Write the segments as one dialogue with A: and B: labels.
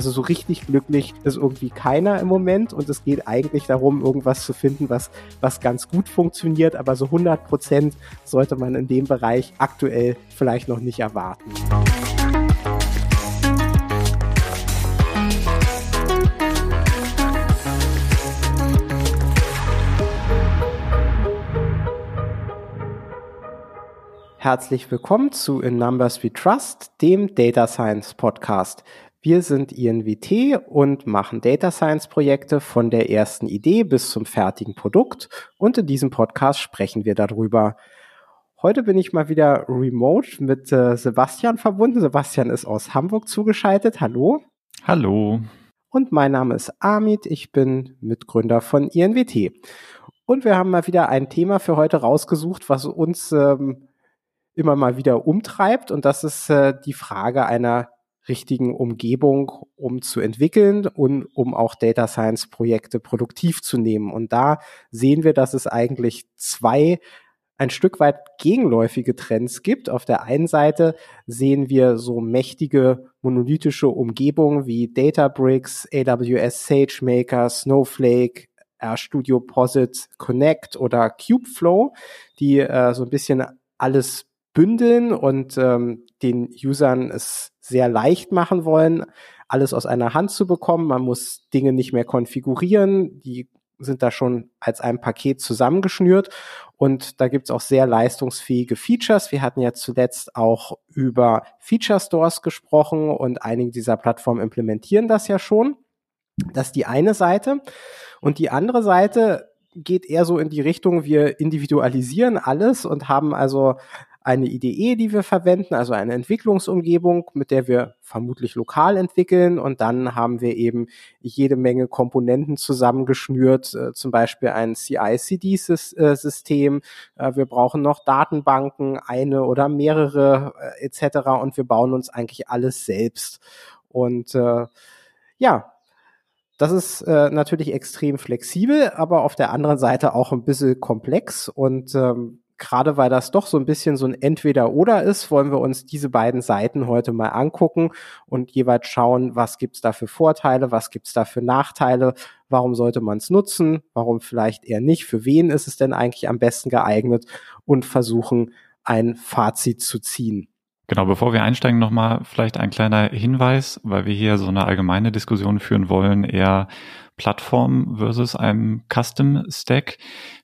A: Also so richtig glücklich ist irgendwie keiner im Moment und es geht eigentlich darum, irgendwas zu finden, was, was ganz gut funktioniert, aber so 100 Prozent sollte man in dem Bereich aktuell vielleicht noch nicht erwarten. Herzlich willkommen zu In Numbers We Trust, dem Data Science Podcast. Wir sind INWT und machen Data Science Projekte von der ersten Idee bis zum fertigen Produkt und in diesem Podcast sprechen wir darüber. Heute bin ich mal wieder remote mit äh, Sebastian verbunden. Sebastian ist aus Hamburg zugeschaltet. Hallo.
B: Hallo.
A: Und mein Name ist Amit. Ich bin Mitgründer von INWT. Und wir haben mal wieder ein Thema für heute rausgesucht, was uns ähm, immer mal wieder umtreibt. Und das ist äh, die Frage einer richtigen Umgebung, um zu entwickeln und um auch Data Science Projekte produktiv zu nehmen. Und da sehen wir, dass es eigentlich zwei ein Stück weit gegenläufige Trends gibt. Auf der einen Seite sehen wir so mächtige monolithische Umgebungen wie Databricks, AWS SageMaker, Snowflake, RStudio Posit Connect oder Kubeflow, die äh, so ein bisschen alles bündeln und ähm, den Usern es sehr leicht machen wollen, alles aus einer Hand zu bekommen. Man muss Dinge nicht mehr konfigurieren, die sind da schon als ein Paket zusammengeschnürt und da gibt's auch sehr leistungsfähige Features. Wir hatten ja zuletzt auch über Feature Stores gesprochen und einige dieser Plattformen implementieren das ja schon. Das ist die eine Seite. Und die andere Seite geht eher so in die Richtung, wir individualisieren alles und haben also eine IDE, die wir verwenden, also eine Entwicklungsumgebung, mit der wir vermutlich lokal entwickeln. Und dann haben wir eben jede Menge Komponenten zusammengeschnürt, äh, zum Beispiel ein CI-CD-System. Äh, wir brauchen noch Datenbanken, eine oder mehrere äh, etc. Und wir bauen uns eigentlich alles selbst. Und äh, ja, das ist äh, natürlich extrem flexibel, aber auf der anderen Seite auch ein bisschen komplex und ähm, gerade weil das doch so ein bisschen so ein Entweder-Oder ist, wollen wir uns diese beiden Seiten heute mal angucken und jeweils schauen, was gibt's da für Vorteile, was gibt's da für Nachteile, warum sollte man es nutzen, warum vielleicht eher nicht, für wen ist es denn eigentlich am besten geeignet und versuchen, ein Fazit zu ziehen.
B: Genau, bevor wir einsteigen, nochmal vielleicht ein kleiner Hinweis, weil wir hier so eine allgemeine Diskussion führen wollen, eher Plattform versus einem Custom Stack.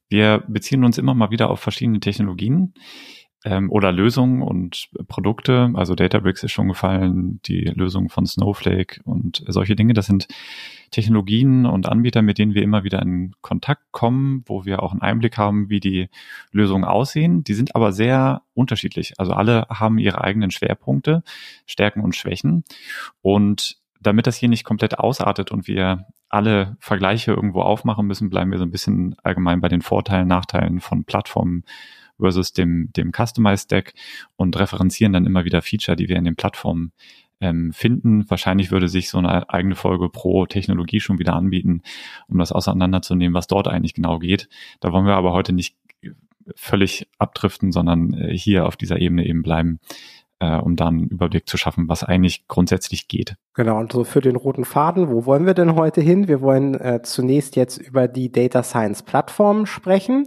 B: Wir beziehen uns immer mal wieder auf verschiedene Technologien ähm, oder Lösungen und Produkte. Also Databricks ist schon gefallen, die Lösung von Snowflake und solche Dinge. Das sind Technologien und Anbieter, mit denen wir immer wieder in Kontakt kommen, wo wir auch einen Einblick haben, wie die Lösungen aussehen. Die sind aber sehr unterschiedlich. Also alle haben ihre eigenen Schwerpunkte, Stärken und Schwächen. Und damit das hier nicht komplett ausartet und wir alle Vergleiche irgendwo aufmachen müssen, bleiben wir so ein bisschen allgemein bei den Vorteilen, Nachteilen von Plattformen versus dem, dem Customized Deck und referenzieren dann immer wieder Feature, die wir in den Plattformen ähm, finden. Wahrscheinlich würde sich so eine eigene Folge pro Technologie schon wieder anbieten, um das auseinanderzunehmen, was dort eigentlich genau geht. Da wollen wir aber heute nicht völlig abdriften, sondern äh, hier auf dieser Ebene eben bleiben, äh, um dann einen Überblick zu schaffen, was eigentlich grundsätzlich geht.
A: Genau, und so für den roten Faden, wo wollen wir denn heute hin? Wir wollen äh, zunächst jetzt über die Data Science Plattform sprechen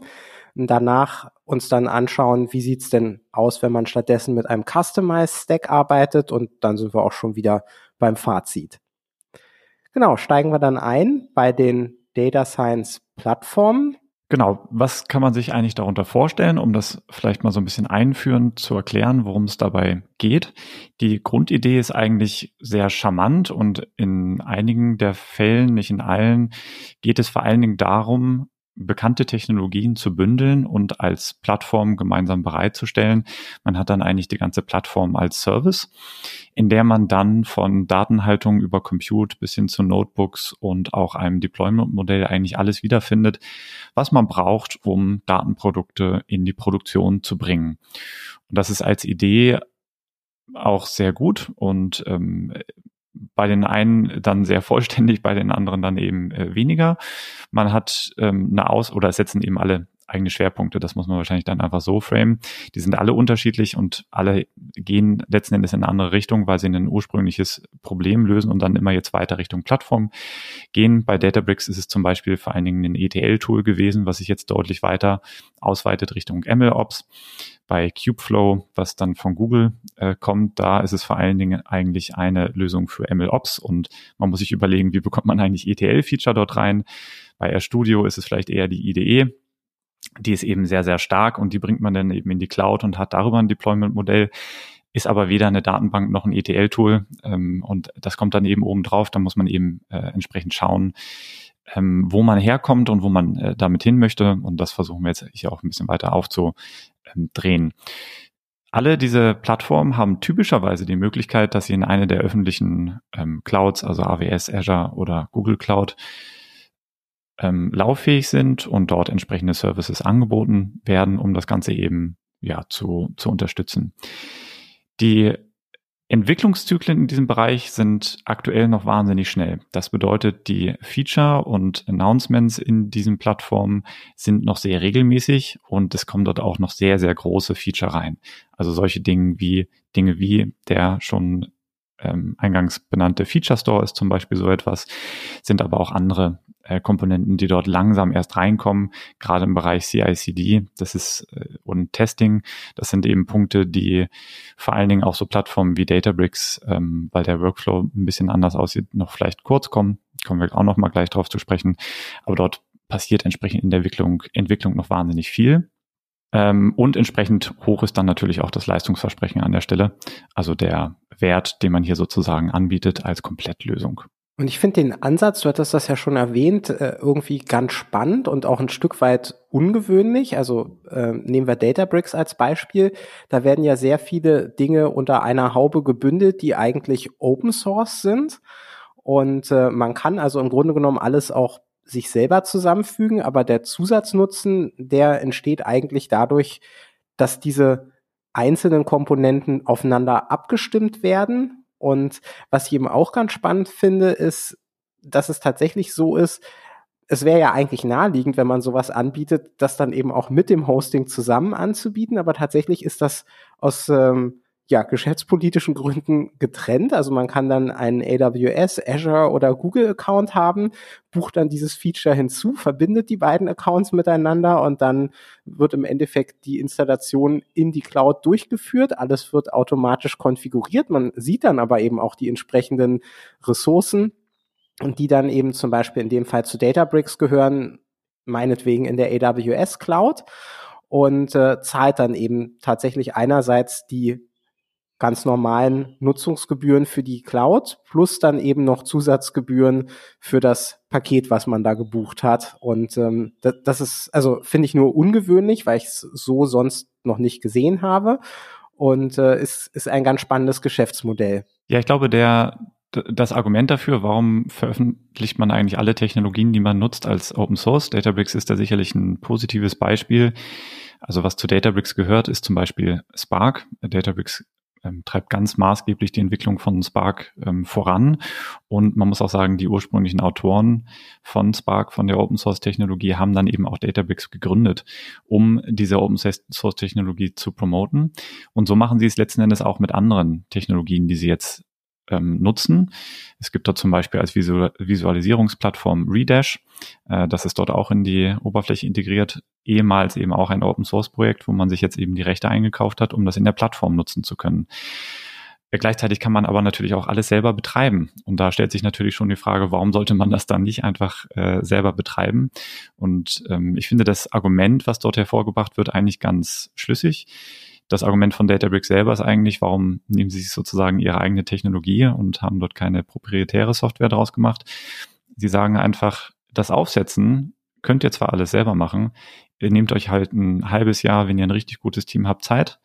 A: und danach uns dann anschauen, wie sieht's denn aus, wenn man stattdessen mit einem Customized Stack arbeitet und dann sind wir auch schon wieder beim Fazit. Genau, steigen wir dann ein bei den Data Science Plattformen.
B: Genau, was kann man sich eigentlich darunter vorstellen, um das vielleicht mal so ein bisschen einführend zu erklären, worum es dabei geht? Die Grundidee ist eigentlich sehr charmant und in einigen der Fällen, nicht in allen, geht es vor allen Dingen darum, bekannte Technologien zu bündeln und als Plattform gemeinsam bereitzustellen. Man hat dann eigentlich die ganze Plattform als Service, in der man dann von Datenhaltung über Compute bis hin zu Notebooks und auch einem Deployment-Modell eigentlich alles wiederfindet, was man braucht, um Datenprodukte in die Produktion zu bringen. Und das ist als Idee auch sehr gut und ähm, bei den einen dann sehr vollständig, bei den anderen dann eben äh, weniger. Man hat ähm, eine Aus- oder setzen eben alle eigene Schwerpunkte. Das muss man wahrscheinlich dann einfach so framen. Die sind alle unterschiedlich und alle gehen letzten Endes in eine andere Richtung, weil sie ein ursprüngliches Problem lösen und dann immer jetzt weiter Richtung Plattform gehen. Bei Databricks ist es zum Beispiel vor allen Dingen ein ETL-Tool gewesen, was sich jetzt deutlich weiter ausweitet Richtung MLOps. Bei Kubeflow, was dann von Google äh, kommt, da ist es vor allen Dingen eigentlich eine Lösung für MLOps und man muss sich überlegen, wie bekommt man eigentlich ETL-Feature dort rein. Bei RStudio ist es vielleicht eher die IDE, die ist eben sehr, sehr stark und die bringt man dann eben in die Cloud und hat darüber ein Deployment-Modell, ist aber weder eine Datenbank noch ein ETL-Tool ähm, und das kommt dann eben oben drauf, da muss man eben äh, entsprechend schauen, ähm, wo man herkommt und wo man äh, damit hin möchte und das versuchen wir jetzt hier auch ein bisschen weiter aufzu, ähm, drehen. Alle diese Plattformen haben typischerweise die Möglichkeit, dass sie in eine der öffentlichen ähm, Clouds, also AWS, Azure oder Google Cloud, ähm, lauffähig sind und dort entsprechende Services angeboten werden, um das Ganze eben ja zu, zu unterstützen. Die Entwicklungszyklen in diesem Bereich sind aktuell noch wahnsinnig schnell. Das bedeutet, die Feature und Announcements in diesen Plattformen sind noch sehr regelmäßig und es kommen dort auch noch sehr, sehr große Feature rein. Also solche Dinge wie Dinge wie der schon ähm, eingangs benannte Feature Store ist zum Beispiel so etwas, sind aber auch andere äh, Komponenten, die dort langsam erst reinkommen, gerade im Bereich CI/CD, das ist äh, und Testing, das sind eben Punkte, die vor allen Dingen auch so Plattformen wie Databricks, ähm, weil der Workflow ein bisschen anders aussieht, noch vielleicht kurz kommen, kommen wir auch noch mal gleich drauf zu sprechen, aber dort passiert entsprechend in der Entwicklung, Entwicklung noch wahnsinnig viel. Ähm, und entsprechend hoch ist dann natürlich auch das Leistungsversprechen an der Stelle, also der Wert, den man hier sozusagen anbietet als Komplettlösung.
A: Und ich finde den Ansatz, du hattest das ja schon erwähnt, äh, irgendwie ganz spannend und auch ein Stück weit ungewöhnlich. Also äh, nehmen wir Databricks als Beispiel. Da werden ja sehr viele Dinge unter einer Haube gebündelt, die eigentlich Open Source sind. Und äh, man kann also im Grunde genommen alles auch sich selber zusammenfügen, aber der Zusatznutzen, der entsteht eigentlich dadurch, dass diese einzelnen Komponenten aufeinander abgestimmt werden. Und was ich eben auch ganz spannend finde, ist, dass es tatsächlich so ist, es wäre ja eigentlich naheliegend, wenn man sowas anbietet, das dann eben auch mit dem Hosting zusammen anzubieten, aber tatsächlich ist das aus ähm, ja, geschäftspolitischen Gründen getrennt. Also man kann dann einen AWS, Azure oder Google Account haben, bucht dann dieses Feature hinzu, verbindet die beiden Accounts miteinander und dann wird im Endeffekt die Installation in die Cloud durchgeführt. Alles wird automatisch konfiguriert. Man sieht dann aber eben auch die entsprechenden Ressourcen und die dann eben zum Beispiel in dem Fall zu Databricks gehören, meinetwegen in der AWS Cloud und äh, zahlt dann eben tatsächlich einerseits die ganz normalen Nutzungsgebühren für die Cloud plus dann eben noch Zusatzgebühren für das Paket, was man da gebucht hat. Und ähm, das, das ist, also finde ich nur ungewöhnlich, weil ich es so sonst noch nicht gesehen habe. Und äh, ist, ist ein ganz spannendes Geschäftsmodell.
B: Ja, ich glaube, der das Argument dafür, warum veröffentlicht man eigentlich alle Technologien, die man nutzt, als Open Source? Databricks ist da sicherlich ein positives Beispiel. Also was zu Databricks gehört, ist zum Beispiel Spark. Databricks ähm, treibt ganz maßgeblich die Entwicklung von Spark ähm, voran. Und man muss auch sagen, die ursprünglichen Autoren von Spark, von der Open Source Technologie, haben dann eben auch Databricks gegründet, um diese Open Source Technologie zu promoten. Und so machen sie es letzten Endes auch mit anderen Technologien, die sie jetzt ähm, nutzen. Es gibt dort zum Beispiel als Visual Visualisierungsplattform Redash. Äh, das ist dort auch in die Oberfläche integriert. Ehemals eben auch ein Open Source Projekt, wo man sich jetzt eben die Rechte eingekauft hat, um das in der Plattform nutzen zu können. Äh, gleichzeitig kann man aber natürlich auch alles selber betreiben. Und da stellt sich natürlich schon die Frage, warum sollte man das dann nicht einfach äh, selber betreiben? Und ähm, ich finde das Argument, was dort hervorgebracht wird, eigentlich ganz schlüssig das Argument von Databricks selber ist eigentlich, warum nehmen sie sich sozusagen ihre eigene Technologie und haben dort keine proprietäre Software draus gemacht. Sie sagen einfach, das Aufsetzen könnt ihr zwar alles selber machen, ihr nehmt euch halt ein halbes Jahr, wenn ihr ein richtig gutes Team habt, Zeit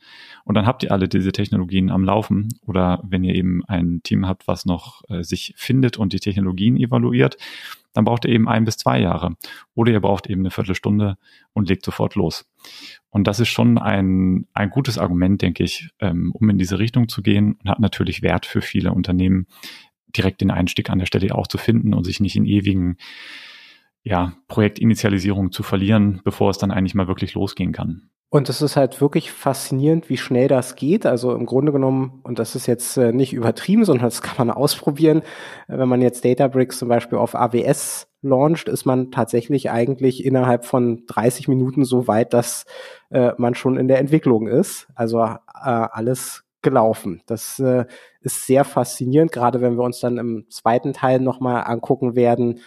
B: und dann habt ihr alle diese Technologien am Laufen oder wenn ihr eben ein Team habt, was noch äh, sich findet und die Technologien evaluiert, dann braucht ihr eben ein bis zwei Jahre oder ihr braucht eben eine Viertelstunde und legt sofort los. Und das ist schon ein, ein gutes Argument, denke ich, ähm, um in diese Richtung zu gehen und hat natürlich Wert für viele Unternehmen, direkt den Einstieg an der Stelle auch zu finden und sich nicht in ewigen ja, Projektinitialisierung zu verlieren, bevor es dann eigentlich mal wirklich losgehen kann.
A: Und es ist halt wirklich faszinierend, wie schnell das geht. Also im Grunde genommen, und das ist jetzt äh, nicht übertrieben, sondern das kann man ausprobieren. Äh, wenn man jetzt Databricks zum Beispiel auf AWS launcht, ist man tatsächlich eigentlich innerhalb von 30 Minuten so weit, dass äh, man schon in der Entwicklung ist. Also äh, alles gelaufen. Das äh, ist sehr faszinierend, gerade wenn wir uns dann im zweiten Teil nochmal angucken werden,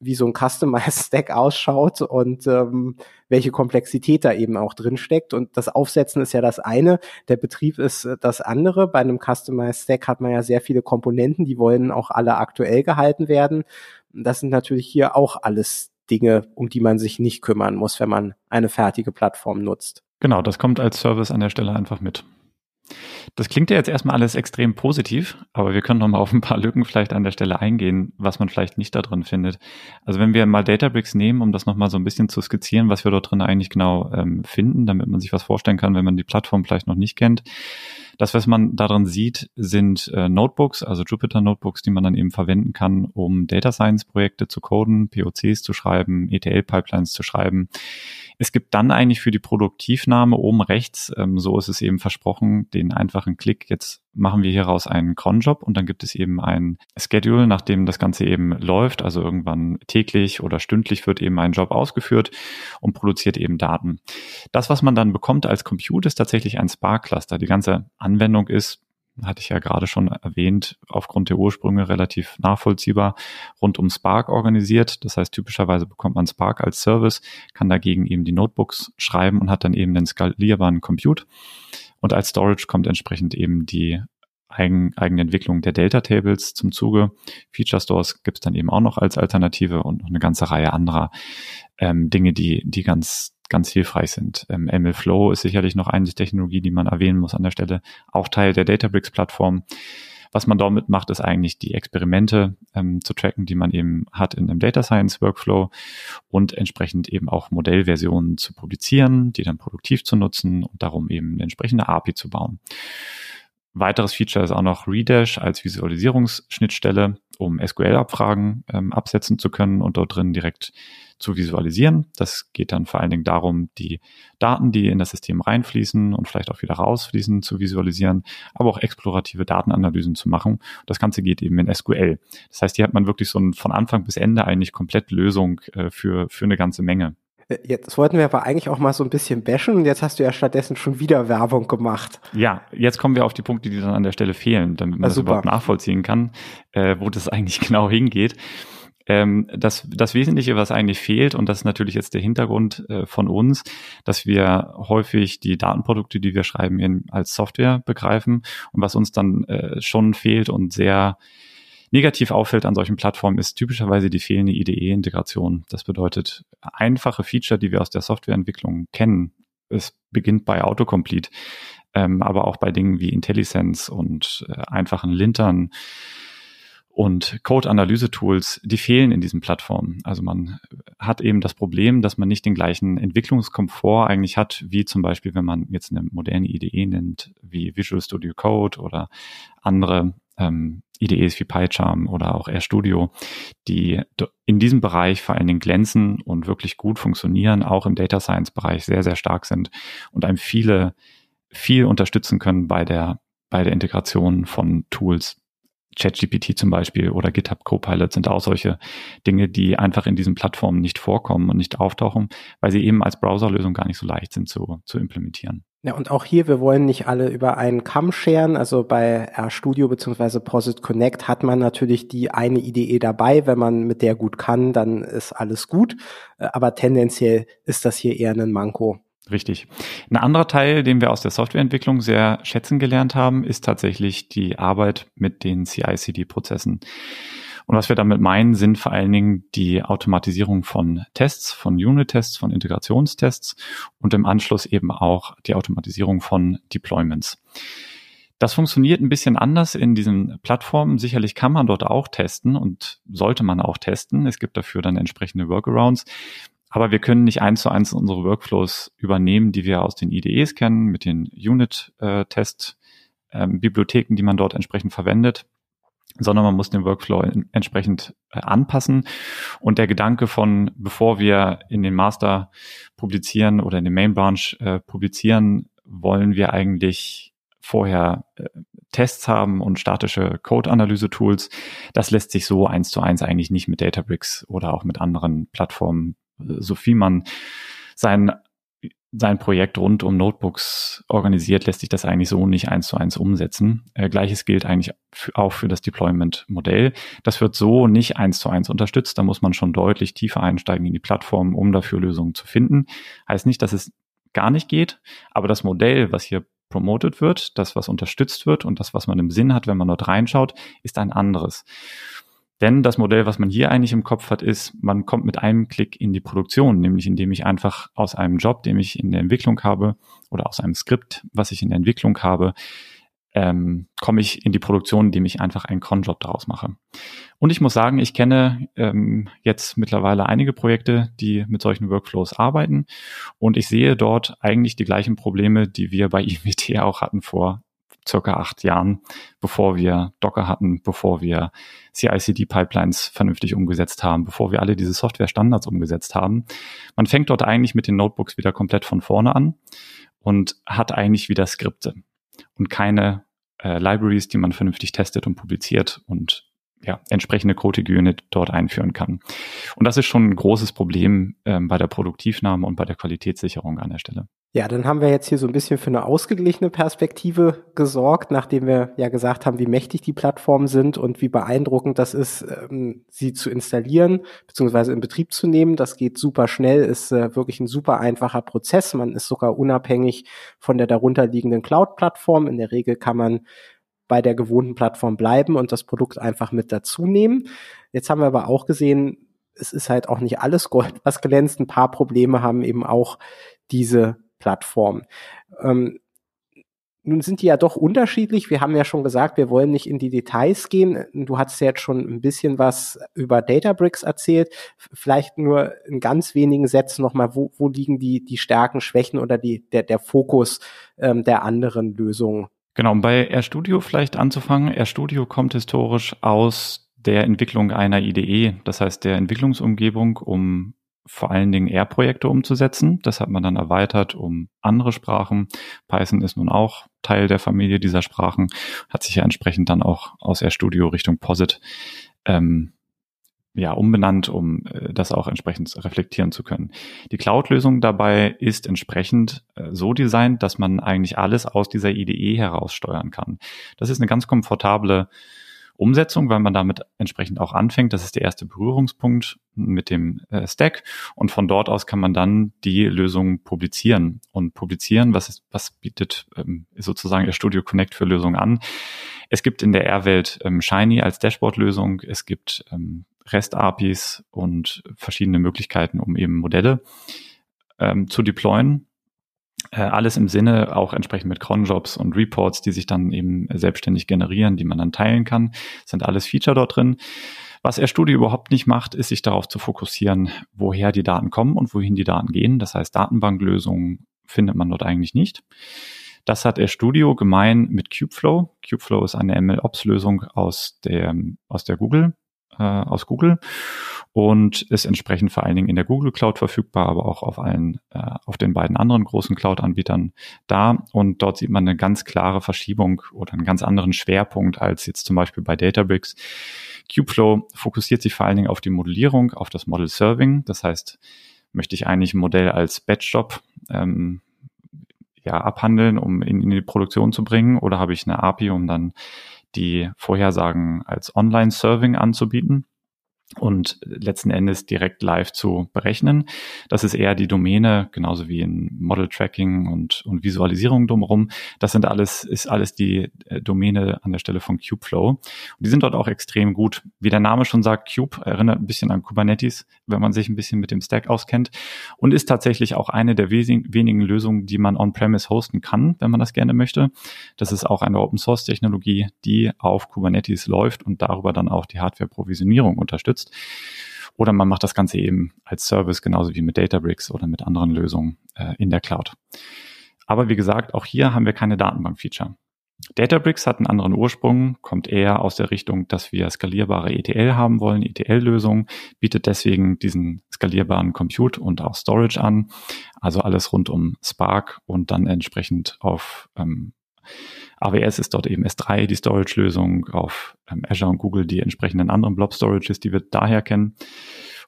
A: wie so ein Customized Stack ausschaut und ähm, welche Komplexität da eben auch drin steckt. Und das Aufsetzen ist ja das eine, der Betrieb ist äh, das andere. Bei einem Customized Stack hat man ja sehr viele Komponenten, die wollen auch alle aktuell gehalten werden. Das sind natürlich hier auch alles Dinge, um die man sich nicht kümmern muss, wenn man eine fertige Plattform nutzt.
B: Genau, das kommt als Service an der Stelle einfach mit. Das klingt ja jetzt erstmal alles extrem positiv, aber wir können noch mal auf ein paar Lücken vielleicht an der Stelle eingehen, was man vielleicht nicht da drin findet. Also wenn wir mal Databricks nehmen, um das noch mal so ein bisschen zu skizzieren, was wir dort drin eigentlich genau ähm, finden, damit man sich was vorstellen kann, wenn man die Plattform vielleicht noch nicht kennt. Das, was man darin sieht, sind äh, Notebooks, also Jupyter Notebooks, die man dann eben verwenden kann, um Data Science Projekte zu coden, POCs zu schreiben, ETL Pipelines zu schreiben. Es gibt dann eigentlich für die Produktivnahme oben rechts, ähm, so ist es eben versprochen, den einfachen Klick, jetzt machen wir hieraus einen Cronjob und dann gibt es eben ein Schedule, nachdem das Ganze eben läuft, also irgendwann täglich oder stündlich wird eben ein Job ausgeführt und produziert eben Daten. Das, was man dann bekommt als Compute, ist tatsächlich ein Spark-Cluster. Die ganze Anwendung ist hatte ich ja gerade schon erwähnt, aufgrund der Ursprünge relativ nachvollziehbar rund um Spark organisiert. Das heißt, typischerweise bekommt man Spark als Service, kann dagegen eben die Notebooks schreiben und hat dann eben den skalierbaren Compute. Und als Storage kommt entsprechend eben die eigen, eigene Entwicklung der Delta Tables zum Zuge. Feature Stores gibt es dann eben auch noch als Alternative und noch eine ganze Reihe anderer ähm, Dinge, die, die ganz ganz hilfreich sind. Ähm, MLflow ist sicherlich noch eine Technologie, die man erwähnen muss an der Stelle, auch Teil der Databricks-Plattform. Was man damit macht, ist eigentlich die Experimente ähm, zu tracken, die man eben hat in einem Data Science Workflow und entsprechend eben auch Modellversionen zu publizieren, die dann produktiv zu nutzen und darum eben eine entsprechende API zu bauen. Weiteres Feature ist auch noch Redash als Visualisierungsschnittstelle, um SQL-Abfragen ähm, absetzen zu können und dort drin direkt zu visualisieren. Das geht dann vor allen Dingen darum, die Daten, die in das System reinfließen und vielleicht auch wieder rausfließen, zu visualisieren, aber auch explorative Datenanalysen zu machen. Das Ganze geht eben in SQL. Das heißt, hier hat man wirklich so ein von Anfang bis Ende eigentlich komplett Lösung äh, für, für eine ganze Menge.
A: Äh, jetzt wollten wir aber eigentlich auch mal so ein bisschen bashen und jetzt hast du ja stattdessen schon wieder Werbung gemacht.
B: Ja, jetzt kommen wir auf die Punkte, die dann an der Stelle fehlen, damit man ah, das überhaupt nachvollziehen kann, äh, wo das eigentlich genau hingeht. Ähm, das, das Wesentliche, was eigentlich fehlt, und das ist natürlich jetzt der Hintergrund äh, von uns, dass wir häufig die Datenprodukte, die wir schreiben, in, als Software begreifen und was uns dann äh, schon fehlt und sehr negativ auffällt an solchen Plattformen, ist typischerweise die fehlende IDE-Integration. Das bedeutet, einfache Feature, die wir aus der Softwareentwicklung kennen, es beginnt bei Autocomplete, ähm, aber auch bei Dingen wie IntelliSense und äh, einfachen Lintern und Code-Analyse-Tools, die fehlen in diesen Plattformen. Also man hat eben das Problem, dass man nicht den gleichen Entwicklungskomfort eigentlich hat, wie zum Beispiel, wenn man jetzt eine moderne IDE nennt, wie Visual Studio Code oder andere ähm, IDEs wie PyCharm oder auch RStudio, die in diesem Bereich vor allen Dingen glänzen und wirklich gut funktionieren, auch im Data Science Bereich sehr, sehr stark sind und einem viele, viel unterstützen können bei der, bei der Integration von Tools ChatGPT zum Beispiel oder GitHub Copilot sind auch solche Dinge, die einfach in diesen Plattformen nicht vorkommen und nicht auftauchen, weil sie eben als Browserlösung gar nicht so leicht sind zu, zu implementieren.
A: Ja, und auch hier, wir wollen nicht alle über einen Kamm scheren. Also bei RStudio bzw. Posit Connect hat man natürlich die eine Idee dabei. Wenn man mit der gut kann, dann ist alles gut. Äh, aber tendenziell ist das hier eher ein Manko.
B: Richtig. Ein anderer Teil, den wir aus der Softwareentwicklung sehr schätzen gelernt haben, ist tatsächlich die Arbeit mit den CI-CD-Prozessen. Und was wir damit meinen, sind vor allen Dingen die Automatisierung von Tests, von Unit-Tests, von Integrationstests und im Anschluss eben auch die Automatisierung von Deployments. Das funktioniert ein bisschen anders in diesen Plattformen. Sicherlich kann man dort auch testen und sollte man auch testen. Es gibt dafür dann entsprechende Workarounds. Aber wir können nicht eins zu eins unsere Workflows übernehmen, die wir aus den IDEs kennen, mit den Unit-Test-Bibliotheken, die man dort entsprechend verwendet, sondern man muss den Workflow entsprechend äh, anpassen. Und der Gedanke von, bevor wir in den Master publizieren oder in den Main Branch äh, publizieren, wollen wir eigentlich vorher äh, Tests haben und statische Code-Analyse-Tools. Das lässt sich so eins zu eins eigentlich nicht mit Databricks oder auch mit anderen Plattformen, so viel man sein sein Projekt rund um Notebooks organisiert, lässt sich das eigentlich so nicht eins zu eins umsetzen. Äh, Gleiches gilt eigentlich auch für das Deployment-Modell. Das wird so nicht eins zu eins unterstützt. Da muss man schon deutlich tiefer einsteigen in die Plattform, um dafür Lösungen zu finden. Heißt nicht, dass es gar nicht geht, aber das Modell, was hier promoted wird, das, was unterstützt wird und das, was man im Sinn hat, wenn man dort reinschaut, ist ein anderes. Denn das Modell, was man hier eigentlich im Kopf hat, ist, man kommt mit einem Klick in die Produktion, nämlich indem ich einfach aus einem Job, den ich in der Entwicklung habe, oder aus einem Skript, was ich in der Entwicklung habe, ähm, komme ich in die Produktion, indem ich einfach einen Cronjob daraus mache. Und ich muss sagen, ich kenne ähm, jetzt mittlerweile einige Projekte, die mit solchen Workflows arbeiten. Und ich sehe dort eigentlich die gleichen Probleme, die wir bei IWT auch hatten vor circa acht Jahren, bevor wir Docker hatten, bevor wir CI-CD-Pipelines vernünftig umgesetzt haben, bevor wir alle diese Software-Standards umgesetzt haben. Man fängt dort eigentlich mit den Notebooks wieder komplett von vorne an und hat eigentlich wieder Skripte und keine äh, Libraries, die man vernünftig testet und publiziert und ja, entsprechende Code-Unit dort einführen kann. Und das ist schon ein großes Problem ähm, bei der Produktivnahme und bei der Qualitätssicherung an der Stelle.
A: Ja, dann haben wir jetzt hier so ein bisschen für eine ausgeglichene Perspektive gesorgt, nachdem wir ja gesagt haben, wie mächtig die Plattformen sind und wie beeindruckend das ist, ähm, sie zu installieren bzw. in Betrieb zu nehmen. Das geht super schnell, ist äh, wirklich ein super einfacher Prozess. Man ist sogar unabhängig von der darunterliegenden Cloud-Plattform. In der Regel kann man bei der gewohnten Plattform bleiben und das Produkt einfach mit dazu nehmen. Jetzt haben wir aber auch gesehen, es ist halt auch nicht alles Gold, was glänzt. Ein paar Probleme haben eben auch diese Plattform. Ähm, nun sind die ja doch unterschiedlich. Wir haben ja schon gesagt, wir wollen nicht in die Details gehen. Du hast ja jetzt schon ein bisschen was über Databricks erzählt. Vielleicht nur in ganz wenigen Sätzen nochmal, wo, wo liegen die, die Stärken, Schwächen oder die, der, der Fokus ähm, der anderen Lösungen
B: Genau, um bei RStudio vielleicht anzufangen. RStudio kommt historisch aus der Entwicklung einer IDE, das heißt der Entwicklungsumgebung, um vor allen Dingen R-Projekte umzusetzen. Das hat man dann erweitert um andere Sprachen. Python ist nun auch Teil der Familie dieser Sprachen, hat sich ja entsprechend dann auch aus RStudio Richtung Posit ähm, ja, umbenannt, um äh, das auch entsprechend reflektieren zu können. Die Cloud-Lösung dabei ist entsprechend äh, so designt, dass man eigentlich alles aus dieser IDE heraus steuern kann. Das ist eine ganz komfortable Umsetzung, weil man damit entsprechend auch anfängt. Das ist der erste Berührungspunkt mit dem äh, Stack und von dort aus kann man dann die Lösung publizieren und publizieren. Was ist, was bietet ähm, sozusagen der Studio Connect für Lösungen an? Es gibt in der R-Welt ähm, Shiny als Dashboard-Lösung. Es gibt ähm, REST-APIs und verschiedene Möglichkeiten, um eben Modelle ähm, zu deployen. Äh, alles im Sinne auch entsprechend mit Cronjobs und Reports, die sich dann eben selbstständig generieren, die man dann teilen kann, sind alles Feature dort drin. Was RStudio überhaupt nicht macht, ist sich darauf zu fokussieren, woher die Daten kommen und wohin die Daten gehen. Das heißt, Datenbanklösungen findet man dort eigentlich nicht. Das hat RStudio gemein mit Kubeflow. Kubeflow ist eine MLOps-Lösung aus der, aus der Google äh, aus Google und ist entsprechend vor allen Dingen in der Google Cloud verfügbar, aber auch auf allen, äh, auf den beiden anderen großen Cloud-Anbietern da. Und dort sieht man eine ganz klare Verschiebung oder einen ganz anderen Schwerpunkt als jetzt zum Beispiel bei Databricks. Kubeflow fokussiert sich vor allen Dingen auf die Modellierung, auf das Model Serving. Das heißt, möchte ich eigentlich ein Modell als Batch-Job ähm, ja, abhandeln, um in, in die Produktion zu bringen, oder habe ich eine API, um dann die Vorhersagen als Online-Serving anzubieten und letzten Endes direkt live zu berechnen. Das ist eher die Domäne, genauso wie in Model Tracking und, und Visualisierung drumherum. Das sind alles, ist alles die äh, Domäne an der Stelle von Kubeflow. Und die sind dort auch extrem gut. Wie der Name schon sagt, Cube erinnert ein bisschen an Kubernetes, wenn man sich ein bisschen mit dem Stack auskennt und ist tatsächlich auch eine der wenigen Lösungen, die man on-premise hosten kann, wenn man das gerne möchte. Das ist auch eine Open Source Technologie, die auf Kubernetes läuft und darüber dann auch die Hardware-Provisionierung unterstützt unterstützt. Oder man macht das Ganze eben als Service, genauso wie mit Databricks oder mit anderen Lösungen äh, in der Cloud. Aber wie gesagt, auch hier haben wir keine Datenbank-Feature. Databricks hat einen anderen Ursprung, kommt eher aus der Richtung, dass wir skalierbare ETL haben wollen, ETL-Lösungen, bietet deswegen diesen skalierbaren Compute und auch Storage an, also alles rund um Spark und dann entsprechend auf ähm, AWS ist dort eben S3 die Storage-Lösung, auf ähm, Azure und Google die entsprechenden anderen Blob-Storages, die wir daher kennen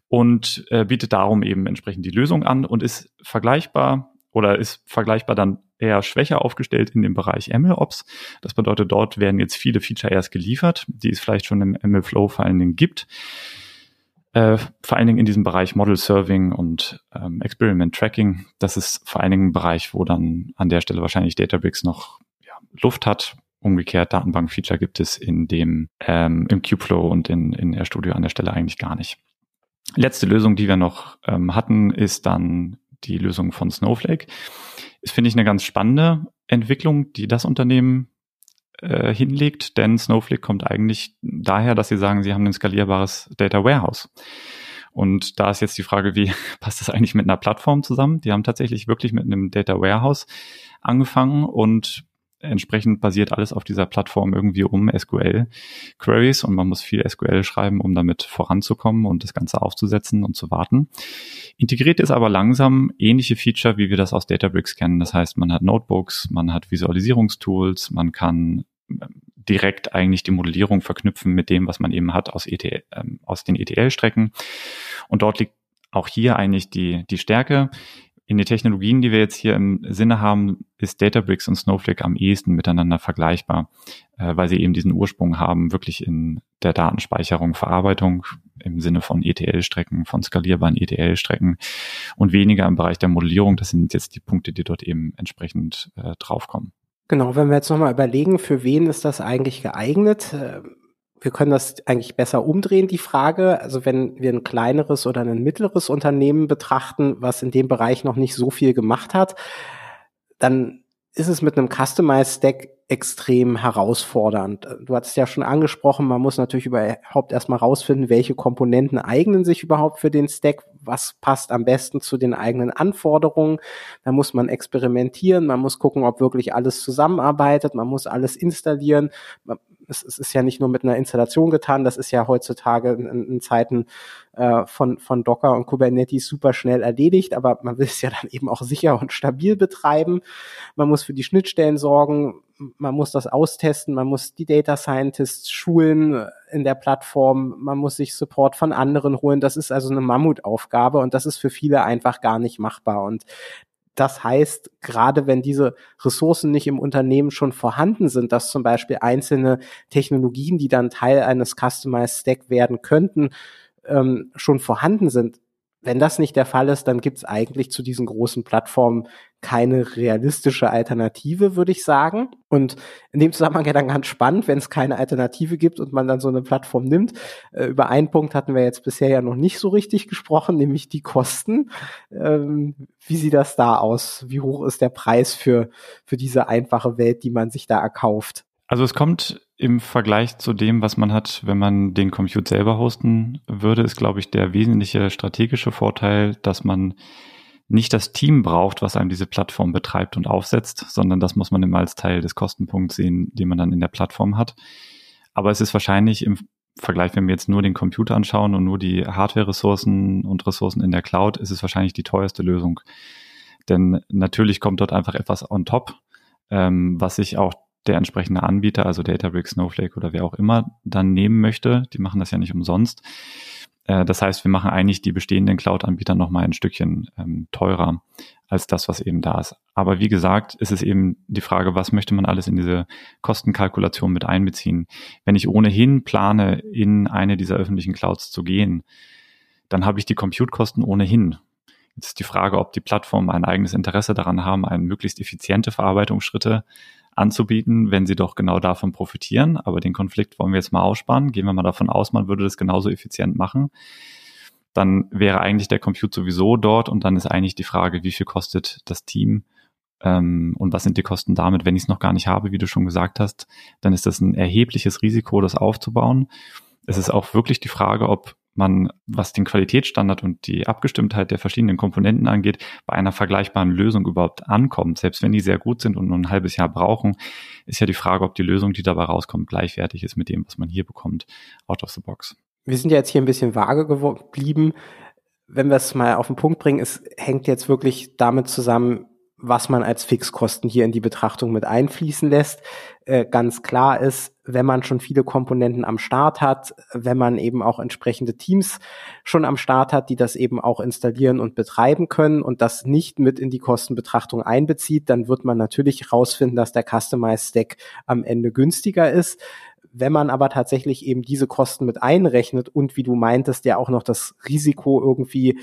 B: und äh, bietet darum eben entsprechend die Lösung an und ist vergleichbar oder ist vergleichbar dann eher schwächer aufgestellt in dem Bereich MLOps. Das bedeutet, dort werden jetzt viele Feature erst geliefert, die es vielleicht schon im MLflow vor allen Dingen gibt. Äh, vor allen Dingen in diesem Bereich Model Serving und ähm, Experiment Tracking. Das ist vor allen Dingen ein Bereich, wo dann an der Stelle wahrscheinlich Databricks noch Luft hat. Umgekehrt Datenbank-Feature gibt es in dem ähm, im Kubeflow und in, in RStudio an der Stelle eigentlich gar nicht. Letzte Lösung, die wir noch ähm, hatten, ist dann die Lösung von Snowflake. Ist, finde ich, eine ganz spannende Entwicklung, die das Unternehmen äh, hinlegt, denn Snowflake kommt eigentlich daher, dass sie sagen, sie haben ein skalierbares Data Warehouse. Und da ist jetzt die Frage, wie passt das eigentlich mit einer Plattform zusammen? Die haben tatsächlich wirklich mit einem Data Warehouse angefangen und entsprechend basiert alles auf dieser Plattform irgendwie um SQL-Queries und man muss viel SQL schreiben, um damit voranzukommen und das Ganze aufzusetzen und zu warten. Integriert ist aber langsam ähnliche Feature, wie wir das aus Databricks kennen. Das heißt, man hat Notebooks, man hat Visualisierungstools, man kann ähm, direkt eigentlich die Modellierung verknüpfen mit dem, was man eben hat aus, ETL, ähm, aus den ETL-Strecken. Und dort liegt auch hier eigentlich die, die Stärke. In den Technologien, die wir jetzt hier im Sinne haben, ist Databricks und Snowflake am ehesten miteinander vergleichbar, äh, weil sie eben diesen Ursprung haben, wirklich in der Datenspeicherung, Verarbeitung im Sinne von ETL-Strecken, von skalierbaren ETL-Strecken und weniger im Bereich der Modellierung. Das sind jetzt die Punkte, die dort eben entsprechend äh, draufkommen.
A: Genau, wenn wir jetzt nochmal überlegen, für wen ist das eigentlich geeignet? Wir können das eigentlich besser umdrehen, die Frage. Also wenn wir ein kleineres oder ein mittleres Unternehmen betrachten, was in dem Bereich noch nicht so viel gemacht hat, dann ist es mit einem Customized Stack extrem herausfordernd. Du hattest ja schon angesprochen, man muss natürlich überhaupt erstmal rausfinden, welche Komponenten eignen sich überhaupt für den Stack, was passt am besten zu den eigenen Anforderungen. Da muss man experimentieren, man muss gucken, ob wirklich alles zusammenarbeitet, man muss alles installieren es, es ist ja nicht nur mit einer Installation getan, das ist ja heutzutage in, in Zeiten äh, von, von Docker und Kubernetes super schnell erledigt, aber man will es ja dann eben auch sicher und stabil betreiben. Man muss für die Schnittstellen sorgen, man muss das austesten, man muss die Data Scientists schulen in der Plattform, man muss sich Support von anderen holen. Das ist also eine Mammutaufgabe und das ist für viele einfach gar nicht machbar. Und das heißt, gerade wenn diese Ressourcen nicht im Unternehmen schon vorhanden sind, dass zum Beispiel einzelne Technologien, die dann Teil eines Customized Stack werden könnten, ähm, schon vorhanden sind, wenn das nicht der Fall ist, dann gibt es eigentlich zu diesen großen Plattformen keine realistische Alternative, würde ich sagen. Und in dem Zusammenhang ja dann ganz spannend, wenn es keine Alternative gibt und man dann so eine Plattform nimmt. Äh, über einen Punkt hatten wir jetzt bisher ja noch nicht so richtig gesprochen, nämlich die Kosten. Ähm, wie sieht das da aus? Wie hoch ist der Preis für, für diese einfache Welt, die man sich da erkauft?
B: Also es kommt im Vergleich zu dem, was man hat, wenn man den Compute selber hosten würde, ist, glaube ich, der wesentliche strategische Vorteil, dass man nicht das Team braucht, was einem diese Plattform betreibt und aufsetzt, sondern das muss man immer als Teil des Kostenpunkts sehen, den man dann in der Plattform hat. Aber es ist wahrscheinlich im Vergleich, wenn wir jetzt nur den Computer anschauen und nur die Hardware-Ressourcen und Ressourcen in der Cloud, ist es wahrscheinlich die teuerste Lösung. Denn natürlich kommt dort einfach etwas on top, ähm, was sich auch der entsprechende Anbieter, also Databricks, Snowflake oder wer auch immer, dann nehmen möchte. Die machen das ja nicht umsonst. Äh, das heißt, wir machen eigentlich die bestehenden Cloud-Anbieter nochmal ein Stückchen ähm, teurer als das, was eben da ist. Aber wie gesagt, ist es eben die Frage, was möchte man alles in diese Kostenkalkulation mit einbeziehen? Wenn ich ohnehin plane, in eine dieser öffentlichen Clouds zu gehen, dann habe ich die Compute-Kosten ohnehin. Jetzt ist die Frage, ob die Plattformen ein eigenes Interesse daran haben, eine möglichst effiziente Verarbeitungsschritte anzubieten, wenn sie doch genau davon profitieren. Aber den Konflikt wollen wir jetzt mal aussparen. Gehen wir mal davon aus, man würde das genauso effizient machen. Dann wäre eigentlich der Compute sowieso dort und dann ist eigentlich die Frage, wie viel kostet das Team ähm, und was sind die Kosten damit, wenn ich es noch gar nicht habe, wie du schon gesagt hast, dann ist das ein erhebliches Risiko, das aufzubauen. Es ist auch wirklich die Frage, ob man, was den Qualitätsstandard und die Abgestimmtheit der verschiedenen Komponenten angeht, bei einer vergleichbaren Lösung überhaupt ankommt. Selbst wenn die sehr gut sind und nur ein halbes Jahr brauchen, ist ja die Frage, ob die Lösung, die dabei rauskommt, gleichwertig ist mit dem, was man hier bekommt, out of the box.
A: Wir sind ja jetzt hier ein bisschen vage geblieben. Wenn wir es mal auf den Punkt bringen, es hängt jetzt wirklich damit zusammen, was man als Fixkosten hier in die Betrachtung mit einfließen lässt. Äh, ganz klar ist, wenn man schon viele Komponenten am Start hat, wenn man eben auch entsprechende Teams schon am Start hat, die das eben auch installieren und betreiben können und das nicht mit in die Kostenbetrachtung einbezieht, dann wird man natürlich herausfinden, dass der Customized Stack am Ende günstiger ist. Wenn man aber tatsächlich eben diese Kosten mit einrechnet und wie du meintest, ja auch noch das Risiko irgendwie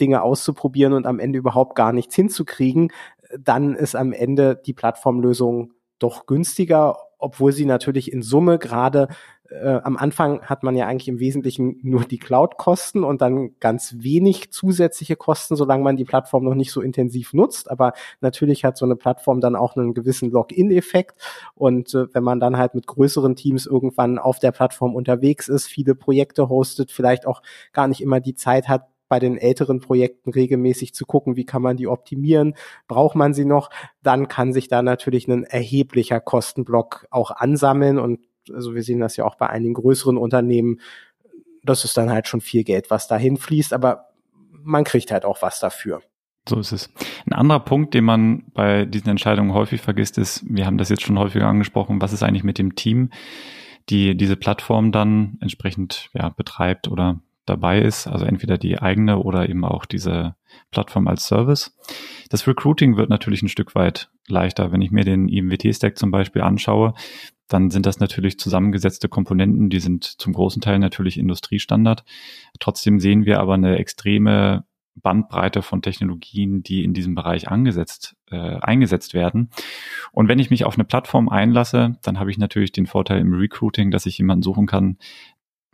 A: Dinge auszuprobieren und am Ende überhaupt gar nichts hinzukriegen, dann ist am Ende die Plattformlösung doch günstiger, obwohl sie natürlich in Summe gerade äh, am Anfang hat man ja eigentlich im Wesentlichen nur die Cloud-Kosten und dann ganz wenig zusätzliche Kosten, solange man die Plattform noch nicht so intensiv nutzt. Aber natürlich hat so eine Plattform dann auch einen gewissen Login-Effekt. Und äh, wenn man dann halt mit größeren Teams irgendwann auf der Plattform unterwegs ist, viele Projekte hostet, vielleicht auch gar nicht immer die Zeit hat, bei den älteren Projekten regelmäßig zu gucken, wie kann man die optimieren, braucht man sie noch, dann kann sich da natürlich ein erheblicher Kostenblock auch ansammeln und also wir sehen das ja auch bei einigen größeren Unternehmen, das ist dann halt schon viel Geld, was dahin fließt, aber man kriegt halt auch was dafür.
B: So ist es. Ein anderer Punkt, den man bei diesen Entscheidungen häufig vergisst, ist, wir haben das jetzt schon häufiger angesprochen, was ist eigentlich mit dem Team, die diese Plattform dann entsprechend ja, betreibt oder dabei ist, also entweder die eigene oder eben auch diese Plattform als Service. Das Recruiting wird natürlich ein Stück weit leichter. Wenn ich mir den IMWT-Stack zum Beispiel anschaue, dann sind das natürlich zusammengesetzte Komponenten, die sind zum großen Teil natürlich Industriestandard. Trotzdem sehen wir aber eine extreme Bandbreite von Technologien, die in diesem Bereich angesetzt, äh, eingesetzt werden. Und wenn ich mich auf eine Plattform einlasse, dann habe ich natürlich den Vorteil im Recruiting, dass ich jemanden suchen kann,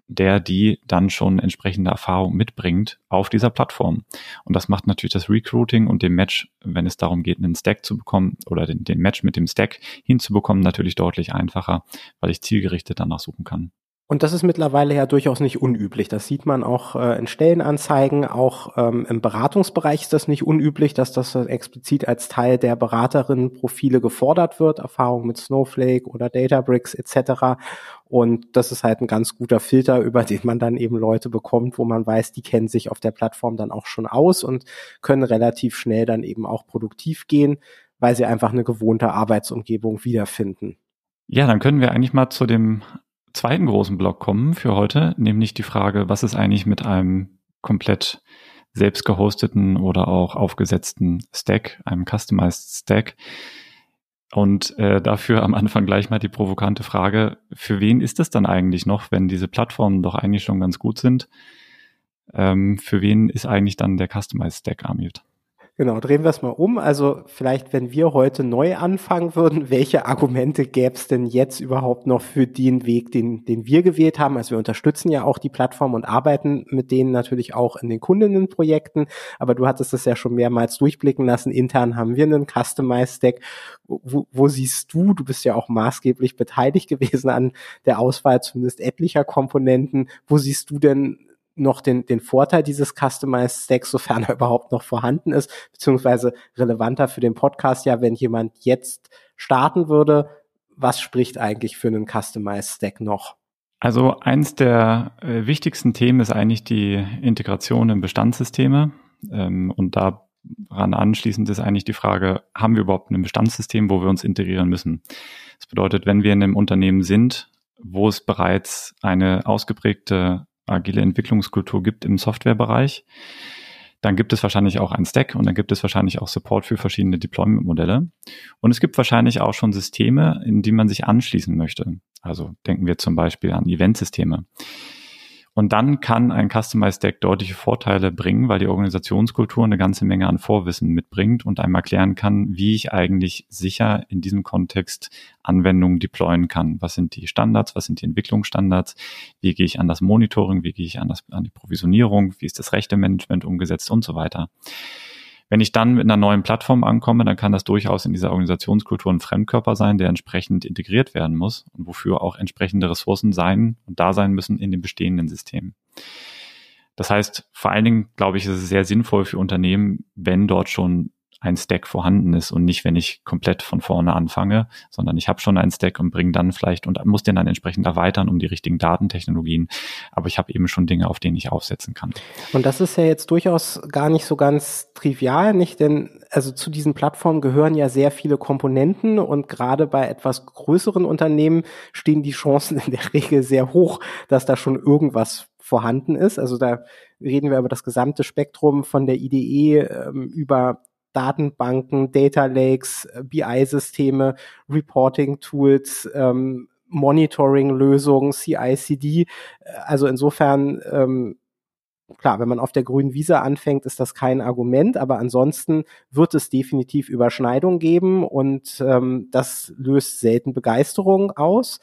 B: der die dann schon entsprechende Erfahrung mitbringt auf dieser Plattform. Und das macht natürlich das Recruiting und den Match, wenn es darum geht, einen Stack zu bekommen oder den, den Match mit dem Stack hinzubekommen, natürlich deutlich einfacher, weil ich zielgerichtet danach suchen kann.
A: Und das ist mittlerweile ja durchaus nicht unüblich. Das sieht man auch äh, in Stellenanzeigen. Auch ähm, im Beratungsbereich ist das nicht unüblich, dass das explizit als Teil der Beraterinnenprofile gefordert wird. Erfahrung mit Snowflake oder Databricks etc. Und das ist halt ein ganz guter Filter, über den man dann eben Leute bekommt, wo man weiß, die kennen sich auf der Plattform dann auch schon aus und können relativ schnell dann eben auch produktiv gehen, weil sie einfach eine gewohnte Arbeitsumgebung wiederfinden.
B: Ja, dann können wir eigentlich mal zu dem zweiten großen Block kommen für heute, nämlich die Frage, was ist eigentlich mit einem komplett selbst gehosteten oder auch aufgesetzten Stack, einem Customized Stack. Und äh, dafür am Anfang gleich mal die provokante Frage, für wen ist das dann eigentlich noch, wenn diese Plattformen doch eigentlich schon ganz gut sind? Ähm, für wen ist eigentlich dann der Customized Stack, Amit?
A: Genau, drehen wir es mal um. Also vielleicht, wenn wir heute neu anfangen würden, welche Argumente gäbe es denn jetzt überhaupt noch für den Weg, den, den wir gewählt haben? Also wir unterstützen ja auch die Plattform und arbeiten mit denen natürlich auch in den Kundinnenprojekten. Aber du hattest es ja schon mehrmals durchblicken lassen. Intern haben wir einen Customized Stack. Wo, wo siehst du, du bist ja auch maßgeblich beteiligt gewesen an der Auswahl zumindest etlicher Komponenten. Wo siehst du denn noch den, den Vorteil dieses Customized Stacks, sofern er überhaupt noch vorhanden ist, beziehungsweise relevanter für den Podcast ja, wenn jemand jetzt starten würde, was spricht eigentlich für einen Customized Stack noch?
B: Also eins der äh, wichtigsten Themen ist eigentlich die Integration in Bestandssysteme. Ähm, und daran anschließend ist eigentlich die Frage, haben wir überhaupt ein Bestandssystem, wo wir uns integrieren müssen? Das bedeutet, wenn wir in einem Unternehmen sind, wo es bereits eine ausgeprägte agile Entwicklungskultur gibt im Softwarebereich, dann gibt es wahrscheinlich auch ein Stack und dann gibt es wahrscheinlich auch Support für verschiedene Deployment-Modelle. Und es gibt wahrscheinlich auch schon Systeme, in die man sich anschließen möchte. Also denken wir zum Beispiel an Eventsysteme. Und dann kann ein Customized Deck deutliche Vorteile bringen, weil die Organisationskultur eine ganze Menge an Vorwissen mitbringt und einem erklären kann, wie ich eigentlich sicher in diesem Kontext Anwendungen deployen kann. Was sind die Standards? Was sind die Entwicklungsstandards? Wie gehe ich an das Monitoring? Wie gehe ich an, das, an die Provisionierung? Wie ist das Rechtemanagement umgesetzt und so weiter? Wenn ich dann mit einer neuen Plattform ankomme, dann kann das durchaus in dieser Organisationskultur ein Fremdkörper sein, der entsprechend integriert werden muss und wofür auch entsprechende Ressourcen sein und da sein müssen in den bestehenden Systemen. Das heißt, vor allen Dingen, glaube ich, ist es sehr sinnvoll für Unternehmen, wenn dort schon ein Stack vorhanden ist und nicht, wenn ich komplett von vorne anfange, sondern ich habe schon einen Stack und bringe dann vielleicht und muss den dann entsprechend erweitern um die richtigen Datentechnologien. Aber ich habe eben schon Dinge, auf denen ich aufsetzen kann.
A: Und das ist ja jetzt durchaus gar nicht so ganz trivial, nicht? Denn also zu diesen Plattformen gehören ja sehr viele Komponenten und gerade bei etwas größeren Unternehmen stehen die Chancen in der Regel sehr hoch, dass da schon irgendwas vorhanden ist. Also da reden wir über das gesamte Spektrum von der IDE ähm, über Datenbanken, Data Lakes, äh, BI-Systeme, Reporting-Tools, ähm, Monitoring-Lösungen, CI/CD. Äh, also insofern ähm, klar, wenn man auf der grünen Wiese anfängt, ist das kein Argument, aber ansonsten wird es definitiv Überschneidung geben und ähm, das löst selten Begeisterung aus.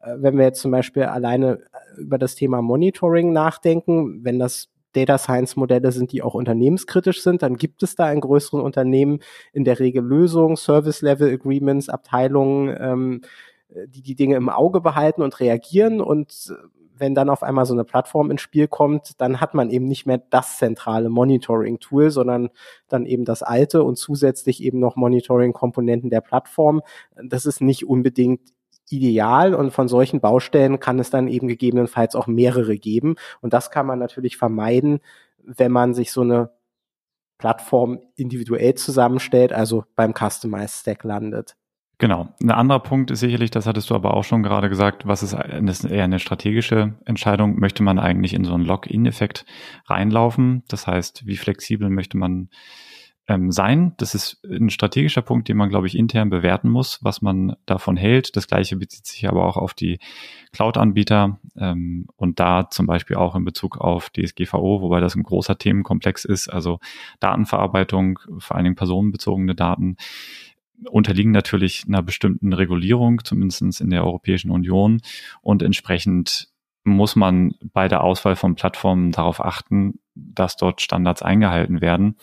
A: Äh, wenn wir jetzt zum Beispiel alleine über das Thema Monitoring nachdenken, wenn das Data Science Modelle sind, die auch unternehmenskritisch sind, dann gibt es da in größeren Unternehmen in der Regel Lösungen, Service Level Agreements, Abteilungen, ähm, die die Dinge im Auge behalten und reagieren und wenn dann auf einmal so eine Plattform ins Spiel kommt, dann hat man eben nicht mehr das zentrale Monitoring-Tool, sondern dann eben das alte und zusätzlich eben noch Monitoring-Komponenten der Plattform. Das ist nicht unbedingt ideal und von solchen Baustellen kann es dann eben gegebenenfalls auch mehrere geben. Und das kann man natürlich vermeiden, wenn man sich so eine Plattform individuell zusammenstellt, also beim Customized Stack landet.
B: Genau. Ein anderer Punkt ist sicherlich, das hattest du aber auch schon gerade gesagt, was ist, ist eher eine strategische Entscheidung. Möchte man eigentlich in so einen Lock-in-Effekt reinlaufen? Das heißt, wie flexibel möchte man ähm, sein. Das ist ein strategischer Punkt, den man, glaube ich, intern bewerten muss, was man davon hält. Das gleiche bezieht sich aber auch auf die Cloud-Anbieter ähm, und da zum Beispiel auch in Bezug auf DSGVO, wobei das ein großer Themenkomplex ist, also Datenverarbeitung, vor allen Dingen personenbezogene Daten unterliegen natürlich einer bestimmten Regulierung, zumindest in der Europäischen Union und entsprechend muss man bei der Auswahl von Plattformen darauf achten, dass dort Standards eingehalten werden.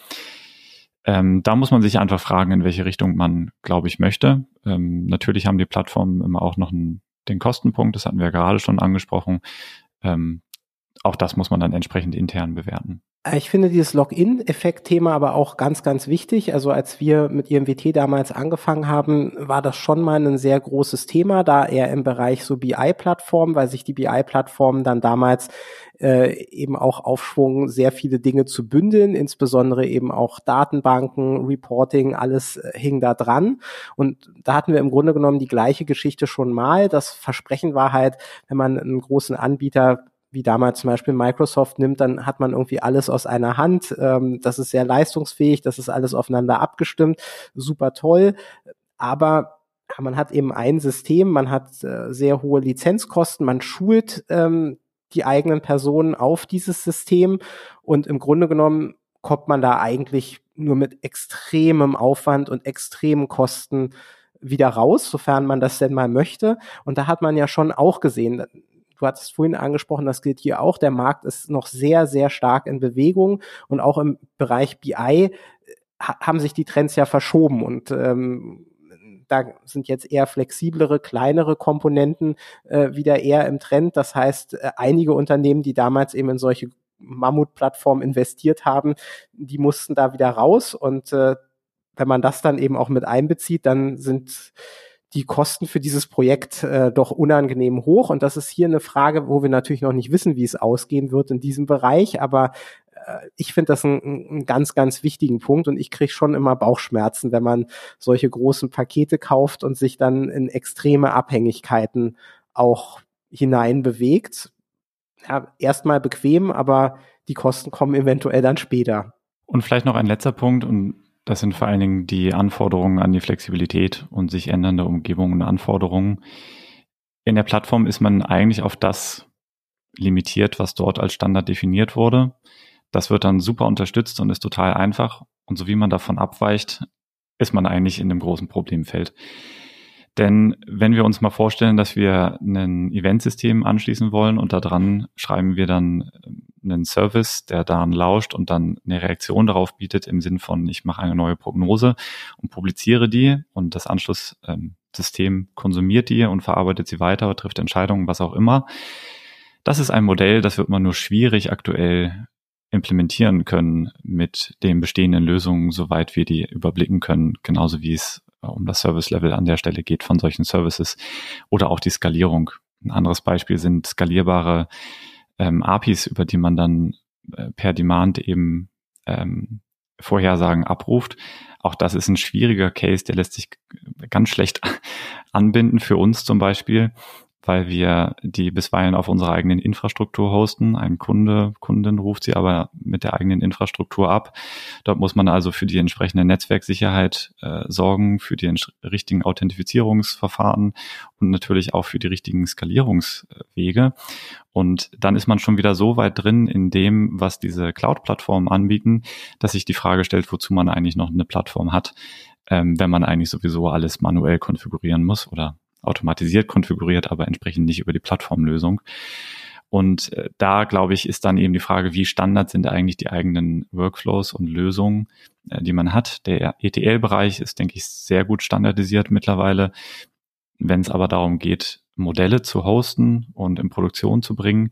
B: Ähm, da muss man sich einfach fragen, in welche Richtung man, glaube ich, möchte. Ähm, natürlich haben die Plattformen immer auch noch einen, den Kostenpunkt, das hatten wir gerade schon angesprochen. Ähm, auch das muss man dann entsprechend intern bewerten.
A: Ich finde dieses Login-Effekt-Thema aber auch ganz, ganz wichtig. Also als wir mit IMWT damals angefangen haben, war das schon mal ein sehr großes Thema, da eher im Bereich so BI-Plattformen, weil sich die BI-Plattformen dann damals äh, eben auch aufschwungen, sehr viele Dinge zu bündeln, insbesondere eben auch Datenbanken, Reporting, alles äh, hing da dran. Und da hatten wir im Grunde genommen die gleiche Geschichte schon mal. Das Versprechen war halt, wenn man einen großen Anbieter wie damals zum Beispiel Microsoft nimmt, dann hat man irgendwie alles aus einer Hand. Ähm, das ist sehr leistungsfähig, das ist alles aufeinander abgestimmt, super toll. Aber man hat eben ein System, man hat äh, sehr hohe Lizenzkosten, man schult ähm, die eigenen Personen auf dieses System. Und im Grunde genommen kommt man da eigentlich nur mit extremem Aufwand und extremen Kosten wieder raus, sofern man das denn mal möchte. Und da hat man ja schon auch gesehen, du hattest vorhin angesprochen, das gilt hier auch, der Markt ist noch sehr, sehr stark in Bewegung. Und auch im Bereich BI haben sich die Trends ja verschoben. Und ähm, da sind jetzt eher flexiblere, kleinere Komponenten äh, wieder eher im Trend. Das heißt, äh, einige Unternehmen, die damals eben in solche Mammutplattformen investiert haben, die mussten da wieder raus und äh, wenn man das dann eben auch mit einbezieht, dann sind die Kosten für dieses Projekt äh, doch unangenehm hoch. Und das ist hier eine Frage, wo wir natürlich noch nicht wissen, wie es ausgehen wird in diesem Bereich. Aber ich finde das einen, ganz, ganz wichtigen Punkt. Und ich kriege schon immer Bauchschmerzen, wenn man solche großen Pakete kauft und sich dann in extreme Abhängigkeiten auch hineinbewegt. Ja, erstmal bequem, aber die Kosten kommen eventuell dann später.
B: Und vielleicht noch ein letzter Punkt, und das sind vor allen Dingen die Anforderungen an die Flexibilität und sich ändernde Umgebungen und Anforderungen. In der Plattform ist man eigentlich auf das limitiert, was dort als Standard definiert wurde. Das wird dann super unterstützt und ist total einfach. Und so wie man davon abweicht, ist man eigentlich in einem großen Problemfeld. Denn wenn wir uns mal vorstellen, dass wir ein Eventsystem anschließen wollen und daran schreiben wir dann einen Service, der daran lauscht und dann eine Reaktion darauf bietet im Sinn von, ich mache eine neue Prognose und publiziere die und das Anschlusssystem konsumiert die und verarbeitet sie weiter, trifft Entscheidungen, was auch immer. Das ist ein Modell, das wird man nur schwierig aktuell implementieren können mit den bestehenden Lösungen, soweit wir die überblicken können, genauso wie es äh, um das Service-Level an der Stelle geht von solchen Services oder auch die Skalierung. Ein anderes Beispiel sind skalierbare ähm, APIs, über die man dann äh, per Demand eben ähm, Vorhersagen abruft. Auch das ist ein schwieriger Case, der lässt sich ganz schlecht anbinden für uns zum Beispiel, weil wir die bisweilen auf unserer eigenen Infrastruktur hosten. Ein Kunde, Kundin ruft sie aber mit der eigenen Infrastruktur ab. Dort muss man also für die entsprechende Netzwerksicherheit äh, sorgen, für die richtigen Authentifizierungsverfahren und natürlich auch für die richtigen Skalierungswege. Und dann ist man schon wieder so weit drin in dem, was diese Cloud-Plattformen anbieten, dass sich die Frage stellt, wozu man eigentlich noch eine Plattform hat, ähm, wenn man eigentlich sowieso alles manuell konfigurieren muss oder automatisiert konfiguriert, aber entsprechend nicht über die Plattformlösung. Und äh, da, glaube ich, ist dann eben die Frage, wie Standard sind eigentlich die eigenen Workflows und Lösungen, äh, die man hat. Der ETL-Bereich ist, denke ich, sehr gut standardisiert mittlerweile. Wenn es aber darum geht, Modelle zu hosten und in Produktion zu bringen,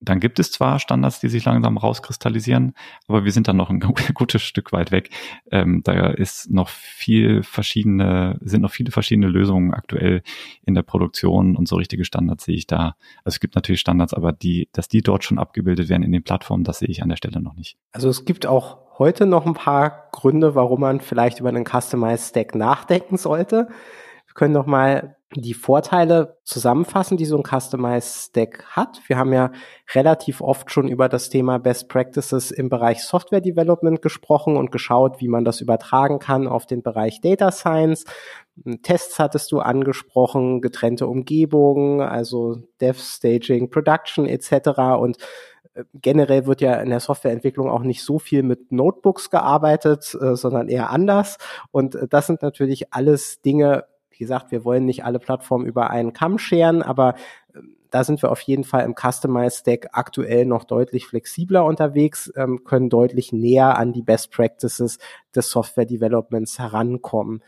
B: dann gibt es zwar Standards, die sich langsam rauskristallisieren, aber wir sind dann noch ein gutes Stück weit weg. Ähm, da ist noch viel verschiedene, sind noch viele verschiedene Lösungen aktuell in der Produktion und so richtige Standards sehe ich da. Also es gibt natürlich Standards, aber die, dass die dort schon abgebildet werden in den Plattformen, das sehe ich an der Stelle noch nicht.
A: Also es gibt auch heute noch ein paar Gründe, warum man vielleicht über einen Customized Stack nachdenken sollte. Wir können noch mal die Vorteile zusammenfassen, die so ein Customized Stack hat. Wir haben ja relativ oft schon über das Thema Best Practices im Bereich Software Development gesprochen und geschaut, wie man das übertragen kann auf den Bereich Data Science. Tests hattest du angesprochen, getrennte Umgebungen, also Dev, Staging, Production etc. Und äh, generell wird ja in der Softwareentwicklung auch nicht so viel mit Notebooks gearbeitet, äh, sondern eher anders. Und äh, das sind natürlich alles Dinge, wie gesagt, wir wollen nicht alle Plattformen über einen Kamm scheren, aber ähm, da sind wir auf jeden Fall im Customized Stack aktuell noch deutlich flexibler unterwegs, ähm, können deutlich näher an die Best Practices des Software Developments herankommen.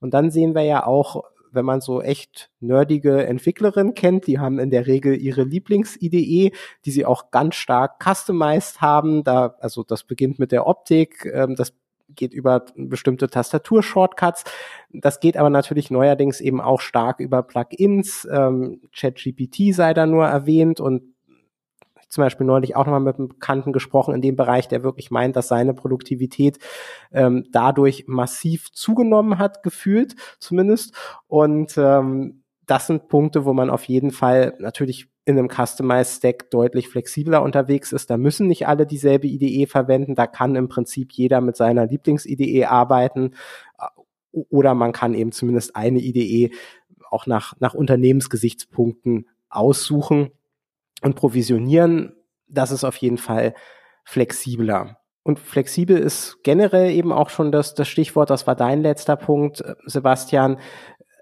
A: Und dann sehen wir ja auch, wenn man so echt nerdige Entwicklerinnen kennt, die haben in der Regel ihre Lieblings-IDE, die sie auch ganz stark customized haben. Da, also das beginnt mit der Optik, ähm, das geht über bestimmte Tastatur-Shortcuts. Das geht aber natürlich neuerdings eben auch stark über Plugins. Ähm, ChatGPT sei da nur erwähnt und zum Beispiel neulich auch nochmal mit einem Bekannten gesprochen in dem Bereich, der wirklich meint, dass seine Produktivität ähm, dadurch massiv zugenommen hat, gefühlt zumindest. Und ähm, das sind Punkte, wo man auf jeden Fall natürlich in einem Customized Stack deutlich flexibler unterwegs ist. Da müssen nicht alle dieselbe IDE verwenden. Da kann im Prinzip jeder mit seiner Lieblings-IDE arbeiten. Oder man kann eben zumindest eine IDE auch nach, nach Unternehmensgesichtspunkten aussuchen und provisionieren. Das ist auf jeden Fall flexibler. Und flexibel ist generell eben auch schon das, das Stichwort, das war dein letzter Punkt, Sebastian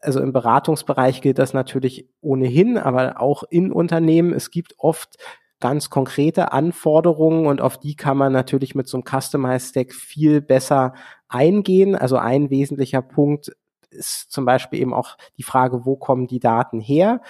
A: also im Beratungsbereich gilt das natürlich ohnehin, aber auch in Unternehmen. Es gibt oft ganz konkrete Anforderungen und auf die kann man natürlich mit so einem Customized Stack viel besser eingehen. Also ein wesentlicher Punkt ist zum Beispiel eben auch die Frage, wo kommen die Daten her?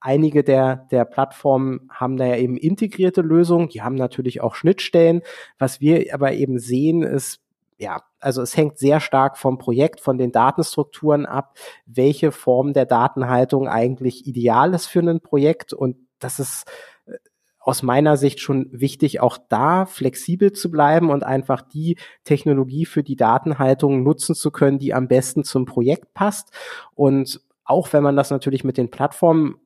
A: Einige der, der Plattformen haben da ja eben integrierte Lösungen, die haben natürlich auch Schnittstellen. Was wir aber eben sehen, ist, ja, also es hängt sehr stark vom Projekt, von den Datenstrukturen ab, welche Form der Datenhaltung eigentlich ideal ist für ein Projekt. Und das ist äh, aus meiner Sicht schon wichtig, auch da flexibel zu bleiben und einfach die Technologie für die Datenhaltung nutzen zu können, die am besten zum Projekt passt. Und auch wenn man das natürlich mit den Plattformen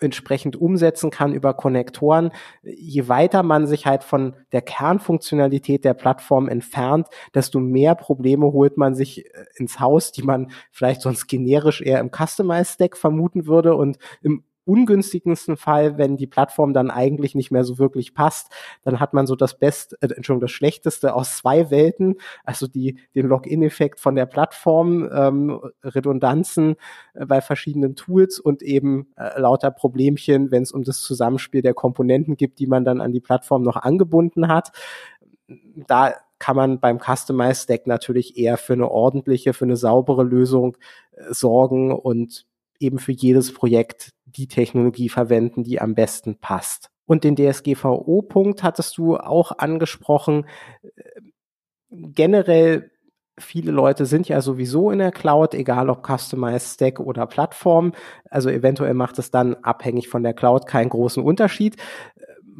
A: entsprechend umsetzen kann über Konnektoren. Je weiter man sich halt von der Kernfunktionalität der Plattform entfernt, desto mehr Probleme holt man sich äh, ins Haus, die man vielleicht sonst generisch eher im Customized Stack vermuten würde und im ungünstigsten Fall, wenn die Plattform dann eigentlich nicht mehr so wirklich passt, dann hat man so das Beste, äh, Entschuldigung, das Schlechteste aus zwei Welten, also die, den Login-Effekt von der Plattform, ähm, Redundanzen äh, bei verschiedenen Tools und eben äh, lauter Problemchen, wenn es um das Zusammenspiel der Komponenten gibt, die man dann an die Plattform noch angebunden hat. Da kann man beim Customized Stack natürlich eher für eine ordentliche, für eine saubere Lösung äh, sorgen und eben für jedes Projekt die Technologie verwenden, die am besten passt. Und den DSGVO-Punkt hattest du auch angesprochen. Generell viele Leute sind ja sowieso in der Cloud, egal ob Customized Stack oder Plattform. Also eventuell macht es dann abhängig von der Cloud keinen großen Unterschied.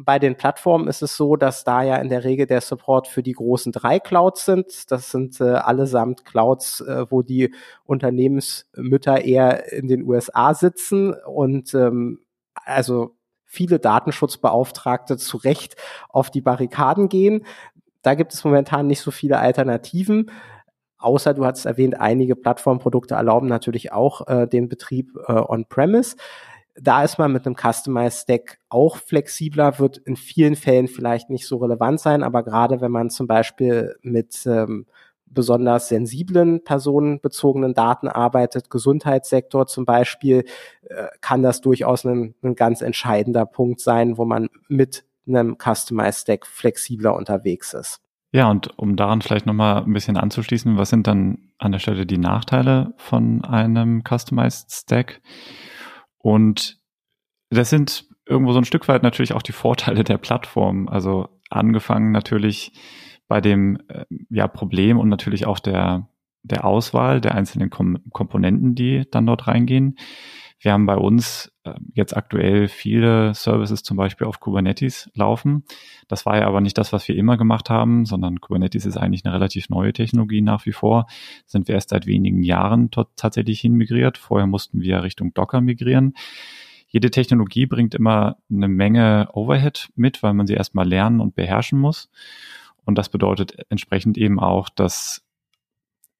A: Bei den Plattformen ist es so, dass da ja in der Regel der Support für die großen drei Clouds sind. Das sind äh, allesamt Clouds, äh, wo die Unternehmensmütter eher in den USA sitzen und ähm, also viele Datenschutzbeauftragte zu Recht auf die Barrikaden gehen. Da gibt es momentan nicht so viele Alternativen. Außer du hast erwähnt, einige Plattformprodukte erlauben natürlich auch äh, den Betrieb äh, on-premise. Da ist man mit einem Customized Stack auch flexibler, wird in vielen Fällen vielleicht nicht so relevant sein, aber gerade wenn man zum Beispiel mit ähm, besonders sensiblen personenbezogenen Daten arbeitet, Gesundheitssektor zum Beispiel, äh, kann das durchaus ein, ein ganz entscheidender Punkt sein, wo man mit einem Customized Stack flexibler unterwegs ist.
B: Ja, und um daran vielleicht nochmal ein bisschen anzuschließen, was sind dann an der Stelle die Nachteile von einem Customized Stack? Und das sind irgendwo so ein Stück weit natürlich auch die Vorteile der Plattform. Also angefangen natürlich bei dem äh, ja, Problem und natürlich auch der, der Auswahl der einzelnen Kom Komponenten, die dann dort reingehen. Wir haben bei uns äh, jetzt aktuell viele Services zum Beispiel auf Kubernetes laufen. Das war ja aber nicht das, was wir immer gemacht haben, sondern Kubernetes ist eigentlich eine relativ neue Technologie nach wie vor. Sind wir erst seit wenigen Jahren tatsächlich hin migriert. Vorher mussten wir Richtung Docker migrieren. Jede Technologie bringt immer eine Menge Overhead mit, weil man sie erstmal lernen und beherrschen muss. Und das bedeutet entsprechend eben auch, dass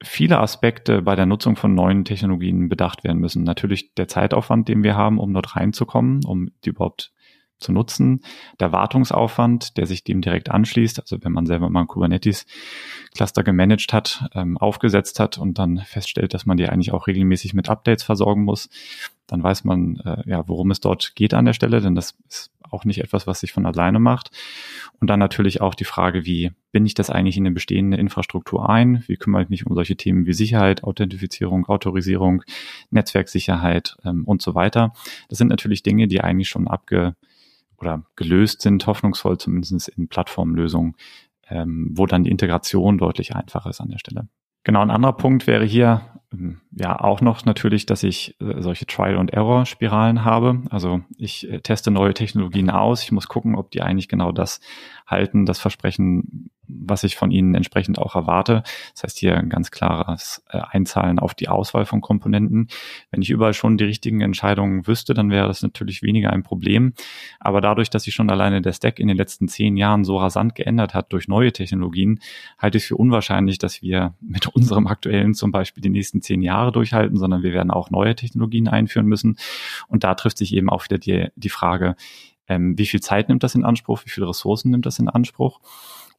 B: viele Aspekte bei der Nutzung von neuen Technologien bedacht werden müssen. Natürlich der Zeitaufwand, den wir haben, um dort reinzukommen, um die überhaupt zu nutzen, der Wartungsaufwand, der sich dem direkt anschließt, also wenn man selber mal ein Kubernetes-Cluster gemanagt hat, ähm, aufgesetzt hat und dann feststellt, dass man die eigentlich auch regelmäßig mit Updates versorgen muss, dann weiß man, äh, ja, worum es dort geht an der Stelle, denn das ist auch nicht etwas, was sich von alleine macht. Und dann natürlich auch die Frage, wie bin ich das eigentlich in eine bestehende Infrastruktur ein? Wie kümmere ich mich um solche Themen wie Sicherheit, Authentifizierung, Autorisierung, Netzwerksicherheit ähm, und so weiter? Das sind natürlich Dinge, die eigentlich schon abge oder gelöst sind, hoffnungsvoll zumindest in Plattformlösungen, ähm, wo dann die Integration deutlich einfacher ist an der Stelle. Genau, ein anderer Punkt wäre hier ähm, ja auch noch natürlich, dass ich äh, solche Trial- und Error-Spiralen habe. Also ich äh, teste neue Technologien aus. Ich muss gucken, ob die eigentlich genau das halten, das Versprechen, was ich von ihnen entsprechend auch erwarte. Das heißt hier ein ganz klares äh, Einzahlen auf die Auswahl von Komponenten. Wenn ich überall schon die richtigen Entscheidungen wüsste, dann wäre das natürlich weniger ein Problem. Aber dadurch, dass sich schon alleine der Stack in den letzten zehn Jahren so rasant geändert hat durch neue Technologien, halte ich es für unwahrscheinlich, dass wir mit unserem aktuellen zum Beispiel die nächsten zehn Jahre durchhalten, sondern wir werden auch neue Technologien einführen müssen. Und da trifft sich eben auch wieder die, die Frage, ähm, wie viel Zeit nimmt das in Anspruch, wie viele Ressourcen nimmt das in Anspruch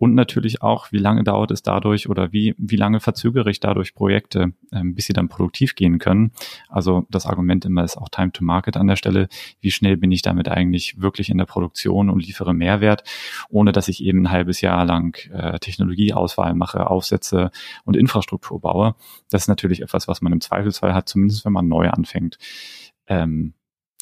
B: und natürlich auch, wie lange dauert es dadurch oder wie, wie lange verzögere ich dadurch Projekte, ähm, bis sie dann produktiv gehen können. Also das Argument immer ist auch Time to Market an der Stelle. Wie schnell bin ich damit eigentlich wirklich in der Produktion und liefere Mehrwert, ohne dass ich eben ein halbes Jahr lang äh, Technologieauswahl mache, Aufsätze und Infrastruktur baue. Das ist natürlich etwas, was man im Zweifelsfall hat, zumindest wenn man neu anfängt ähm,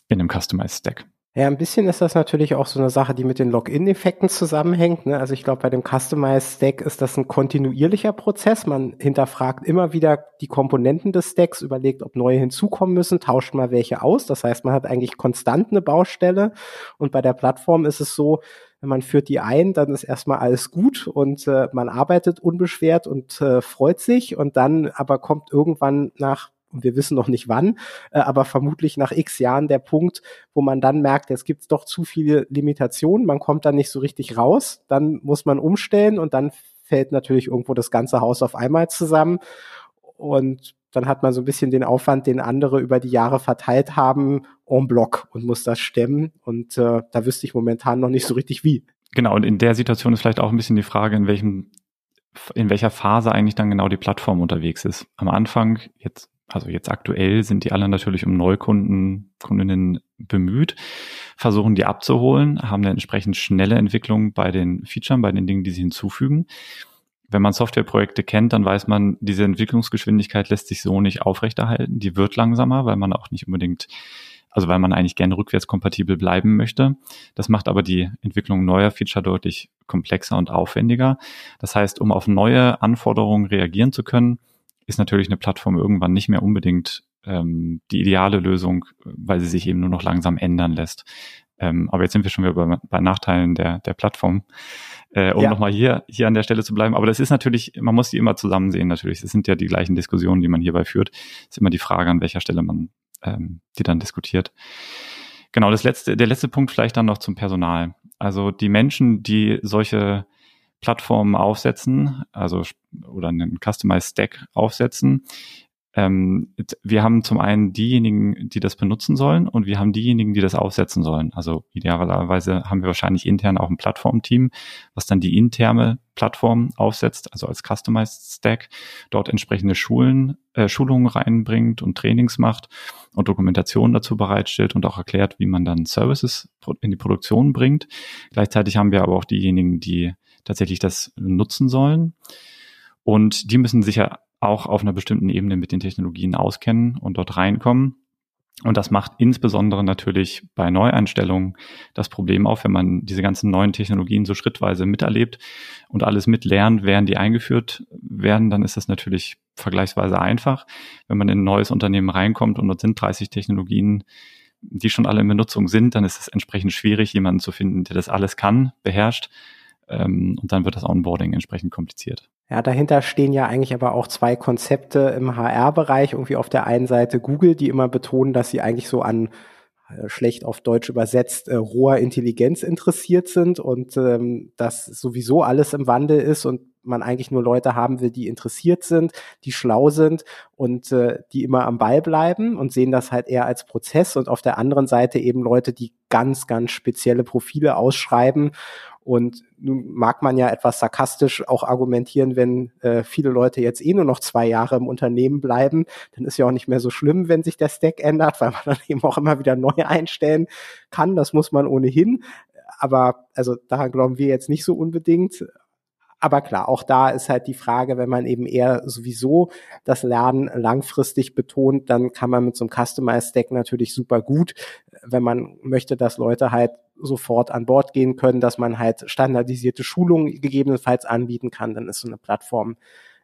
B: in einem Customized Stack.
A: Ja, ein bisschen ist das natürlich auch so eine Sache, die mit den Login-Effekten zusammenhängt. Ne? Also ich glaube, bei dem Customized Stack ist das ein kontinuierlicher Prozess. Man hinterfragt immer wieder die Komponenten des Stacks, überlegt, ob neue hinzukommen müssen, tauscht mal welche aus. Das heißt, man hat eigentlich konstant eine Baustelle. Und bei der Plattform ist es so, wenn man führt die ein, dann ist erstmal alles gut und äh, man arbeitet unbeschwert und äh, freut sich. Und dann aber kommt irgendwann nach und wir wissen noch nicht wann, äh, aber vermutlich nach x Jahren der Punkt, wo man dann merkt, es gibt doch zu viele Limitationen, man kommt da nicht so richtig raus, dann muss man umstellen und dann fällt natürlich irgendwo das ganze Haus auf einmal zusammen und dann hat man so ein bisschen den Aufwand, den andere über die Jahre verteilt haben, en bloc und muss das stemmen und äh, da wüsste ich momentan noch nicht so richtig wie.
B: Genau, und in der Situation ist vielleicht auch ein bisschen die Frage, in welchem in welcher Phase eigentlich dann genau die Plattform unterwegs ist. Am Anfang, jetzt also jetzt aktuell sind die alle natürlich um Neukunden, Kundinnen bemüht, versuchen die abzuholen, haben eine entsprechend schnelle Entwicklung bei den Features, bei den Dingen, die sie hinzufügen. Wenn man Softwareprojekte kennt, dann weiß man, diese Entwicklungsgeschwindigkeit lässt sich so nicht aufrechterhalten. Die wird langsamer, weil man auch nicht unbedingt Also weil man eigentlich gerne rückwärtskompatibel bleiben möchte. Das macht aber die Entwicklung neuer Feature deutlich komplexer und aufwendiger. Das heißt, um auf neue Anforderungen reagieren zu können, ist natürlich eine Plattform irgendwann nicht mehr unbedingt ähm, die ideale Lösung, weil sie sich eben nur noch langsam ändern lässt. Ähm, aber jetzt sind wir schon wieder bei, bei Nachteilen der, der Plattform, äh, um ja. nochmal hier, hier an der Stelle zu bleiben. Aber das ist natürlich, man muss die immer zusammen sehen natürlich. Es sind ja die gleichen Diskussionen, die man hierbei führt. Es ist immer die Frage, an welcher Stelle man ähm, die dann diskutiert. Genau, das letzte, der letzte Punkt vielleicht dann noch zum Personal. Also die Menschen, die solche Plattformen aufsetzen, also oder einen Customized Stack aufsetzen, ähm, wir haben zum einen diejenigen, die das benutzen sollen und wir haben diejenigen, die das aufsetzen sollen. Also idealerweise haben wir wahrscheinlich intern auch ein Plattformteam, was dann die interne Plattform aufsetzt, also als Customized Stack, dort entsprechende Schulen, äh, Schulungen reinbringt und Trainings macht und Dokumentation dazu bereitstellt und auch erklärt, wie man dann Services in die Produktion bringt. Gleichzeitig haben wir aber auch diejenigen, die tatsächlich das nutzen sollen. Und die müssen sicher auch auf einer bestimmten Ebene mit den Technologien auskennen und dort reinkommen. Und das macht insbesondere natürlich bei Neueinstellungen das Problem auf, wenn man diese ganzen neuen Technologien so schrittweise miterlebt und alles mitlernt, während die eingeführt werden, dann ist das natürlich vergleichsweise einfach. Wenn man in ein neues Unternehmen reinkommt und dort sind 30 Technologien, die schon alle in Benutzung sind, dann ist es entsprechend schwierig, jemanden zu finden, der das alles kann, beherrscht. Ähm, und dann wird das Onboarding entsprechend kompliziert.
A: Ja, dahinter stehen ja eigentlich aber auch zwei Konzepte im HR-Bereich. Irgendwie auf der einen Seite Google, die immer betonen, dass sie eigentlich so an äh, schlecht auf Deutsch übersetzt, äh, roher Intelligenz interessiert sind und ähm, dass sowieso alles im Wandel ist und man eigentlich nur Leute haben will, die interessiert sind, die schlau sind und äh, die immer am Ball bleiben und sehen das halt eher als Prozess und auf der anderen Seite eben Leute, die ganz, ganz spezielle Profile ausschreiben und nun mag man ja etwas sarkastisch auch argumentieren, wenn äh, viele Leute jetzt eh nur noch zwei Jahre im Unternehmen bleiben, dann ist ja auch nicht mehr so schlimm, wenn sich der Stack ändert, weil man dann eben auch immer wieder neu einstellen kann. Das muss man ohnehin. Aber also daran glauben wir jetzt nicht so unbedingt. Aber klar, auch da ist halt die Frage, wenn man eben eher sowieso das Lernen langfristig betont, dann kann man mit so einem Customized Stack natürlich super gut, wenn man möchte, dass Leute halt sofort an Bord gehen können, dass man halt standardisierte Schulungen gegebenenfalls anbieten kann, dann ist so eine Plattform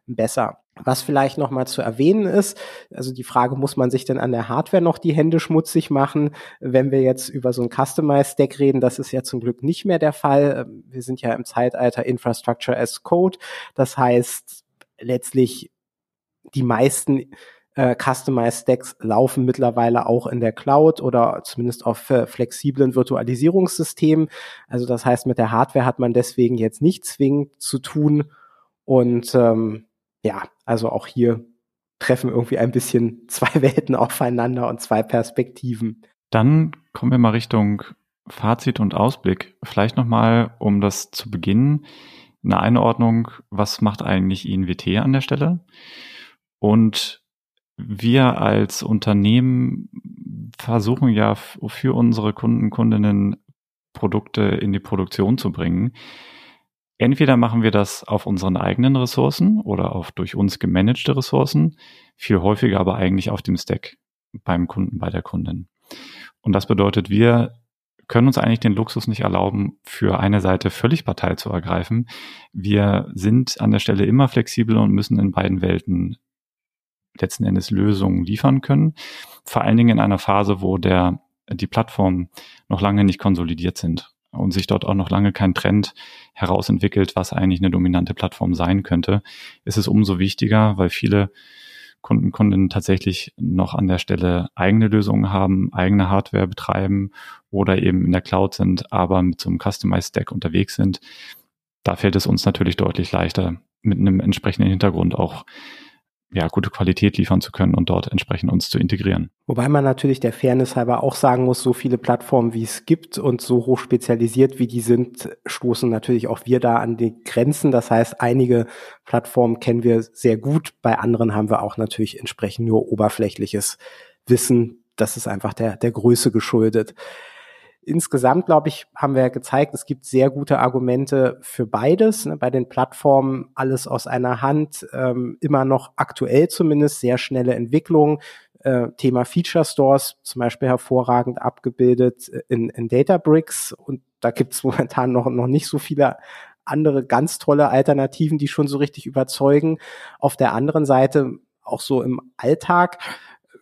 A: besser. Was vielleicht noch mal zu erwähnen ist, also die Frage, muss man sich denn an der Hardware noch die Hände schmutzig machen, wenn wir jetzt über so ein Customized Stack reden? Das ist ja zum Glück nicht mehr der Fall. Wir sind ja im Zeitalter Infrastructure as Code. Das heißt, letztlich die meisten äh, Customized Stacks laufen mittlerweile auch in der Cloud oder zumindest auf äh, flexiblen Virtualisierungssystemen. Also das heißt, mit der Hardware hat man deswegen jetzt nicht zwingend zu tun. Und ähm, ja, also auch hier treffen irgendwie ein bisschen zwei Welten aufeinander und zwei Perspektiven.
B: Dann kommen wir mal Richtung Fazit und Ausblick. Vielleicht nochmal, um das zu beginnen, eine Einordnung, was macht eigentlich INWT an der Stelle? Und wir als Unternehmen versuchen ja für unsere Kunden, Kundinnen Produkte in die Produktion zu bringen. Entweder machen wir das auf unseren eigenen Ressourcen oder auf durch uns gemanagte Ressourcen, viel häufiger aber eigentlich auf dem Stack beim Kunden, bei der Kundin. Und das bedeutet, wir können uns eigentlich den Luxus nicht erlauben, für eine Seite völlig Partei zu ergreifen. Wir sind an der Stelle immer flexibel und müssen in beiden Welten letzten Endes Lösungen liefern können. Vor allen Dingen in einer Phase, wo der, die Plattformen noch lange nicht konsolidiert sind und sich dort auch noch lange kein Trend herausentwickelt, was eigentlich eine dominante Plattform sein könnte, ist es umso wichtiger, weil viele Kunden, Kundinnen tatsächlich noch an der Stelle eigene Lösungen haben, eigene Hardware betreiben oder eben in der Cloud sind, aber mit so einem Customized Stack unterwegs sind. Da fällt es uns natürlich deutlich leichter, mit einem entsprechenden Hintergrund auch ja, gute Qualität liefern zu können und dort entsprechend uns zu integrieren.
A: Wobei man natürlich der Fairness halber auch sagen muss, so viele Plattformen wie es gibt und so hoch spezialisiert wie die sind, stoßen natürlich auch wir da an die Grenzen. Das heißt, einige Plattformen kennen wir sehr gut, bei anderen haben wir auch natürlich entsprechend nur oberflächliches Wissen. Das ist einfach der, der Größe geschuldet insgesamt, glaube ich, haben wir gezeigt, es gibt sehr gute Argumente für beides. Ne? Bei den Plattformen alles aus einer Hand, ähm, immer noch aktuell zumindest, sehr schnelle Entwicklung. Äh, Thema Feature Stores zum Beispiel hervorragend abgebildet in, in Databricks und da gibt es momentan noch, noch nicht so viele andere ganz tolle Alternativen, die schon so richtig überzeugen. Auf der anderen Seite auch so im Alltag.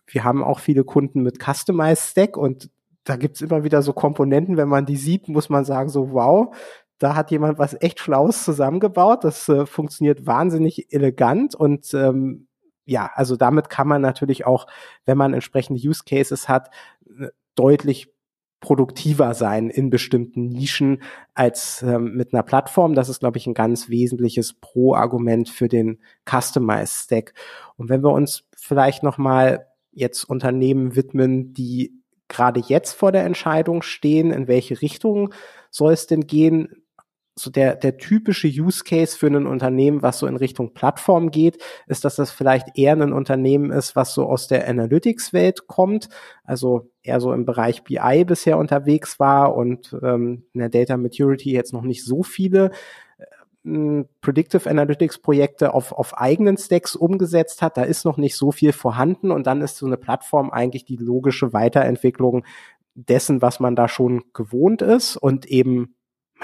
A: Wir haben auch viele Kunden mit Customized Stack und da gibt's immer wieder so Komponenten, wenn man die sieht, muss man sagen, so wow, da hat jemand was echt Schlaues zusammengebaut. Das äh, funktioniert wahnsinnig elegant und ähm, ja, also damit kann man natürlich auch, wenn man entsprechende Use Cases hat, äh, deutlich produktiver sein in bestimmten Nischen als ähm, mit einer Plattform. Das ist, glaube ich, ein ganz wesentliches Pro-Argument für den Customized Stack. Und wenn wir uns vielleicht noch mal jetzt Unternehmen widmen, die gerade jetzt vor der Entscheidung stehen, in welche Richtung soll es denn gehen, so der, der typische Use Case für ein Unternehmen, was so in Richtung Plattform geht, ist, dass das vielleicht eher ein Unternehmen ist, was so aus der Analytics-Welt kommt, also eher so im Bereich BI bisher unterwegs war und ähm, in der Data Maturity jetzt noch nicht so viele Predictive Analytics Projekte auf, auf eigenen Stacks umgesetzt hat. Da ist noch nicht so viel vorhanden und dann ist so eine Plattform eigentlich die logische Weiterentwicklung dessen, was man da schon gewohnt ist und eben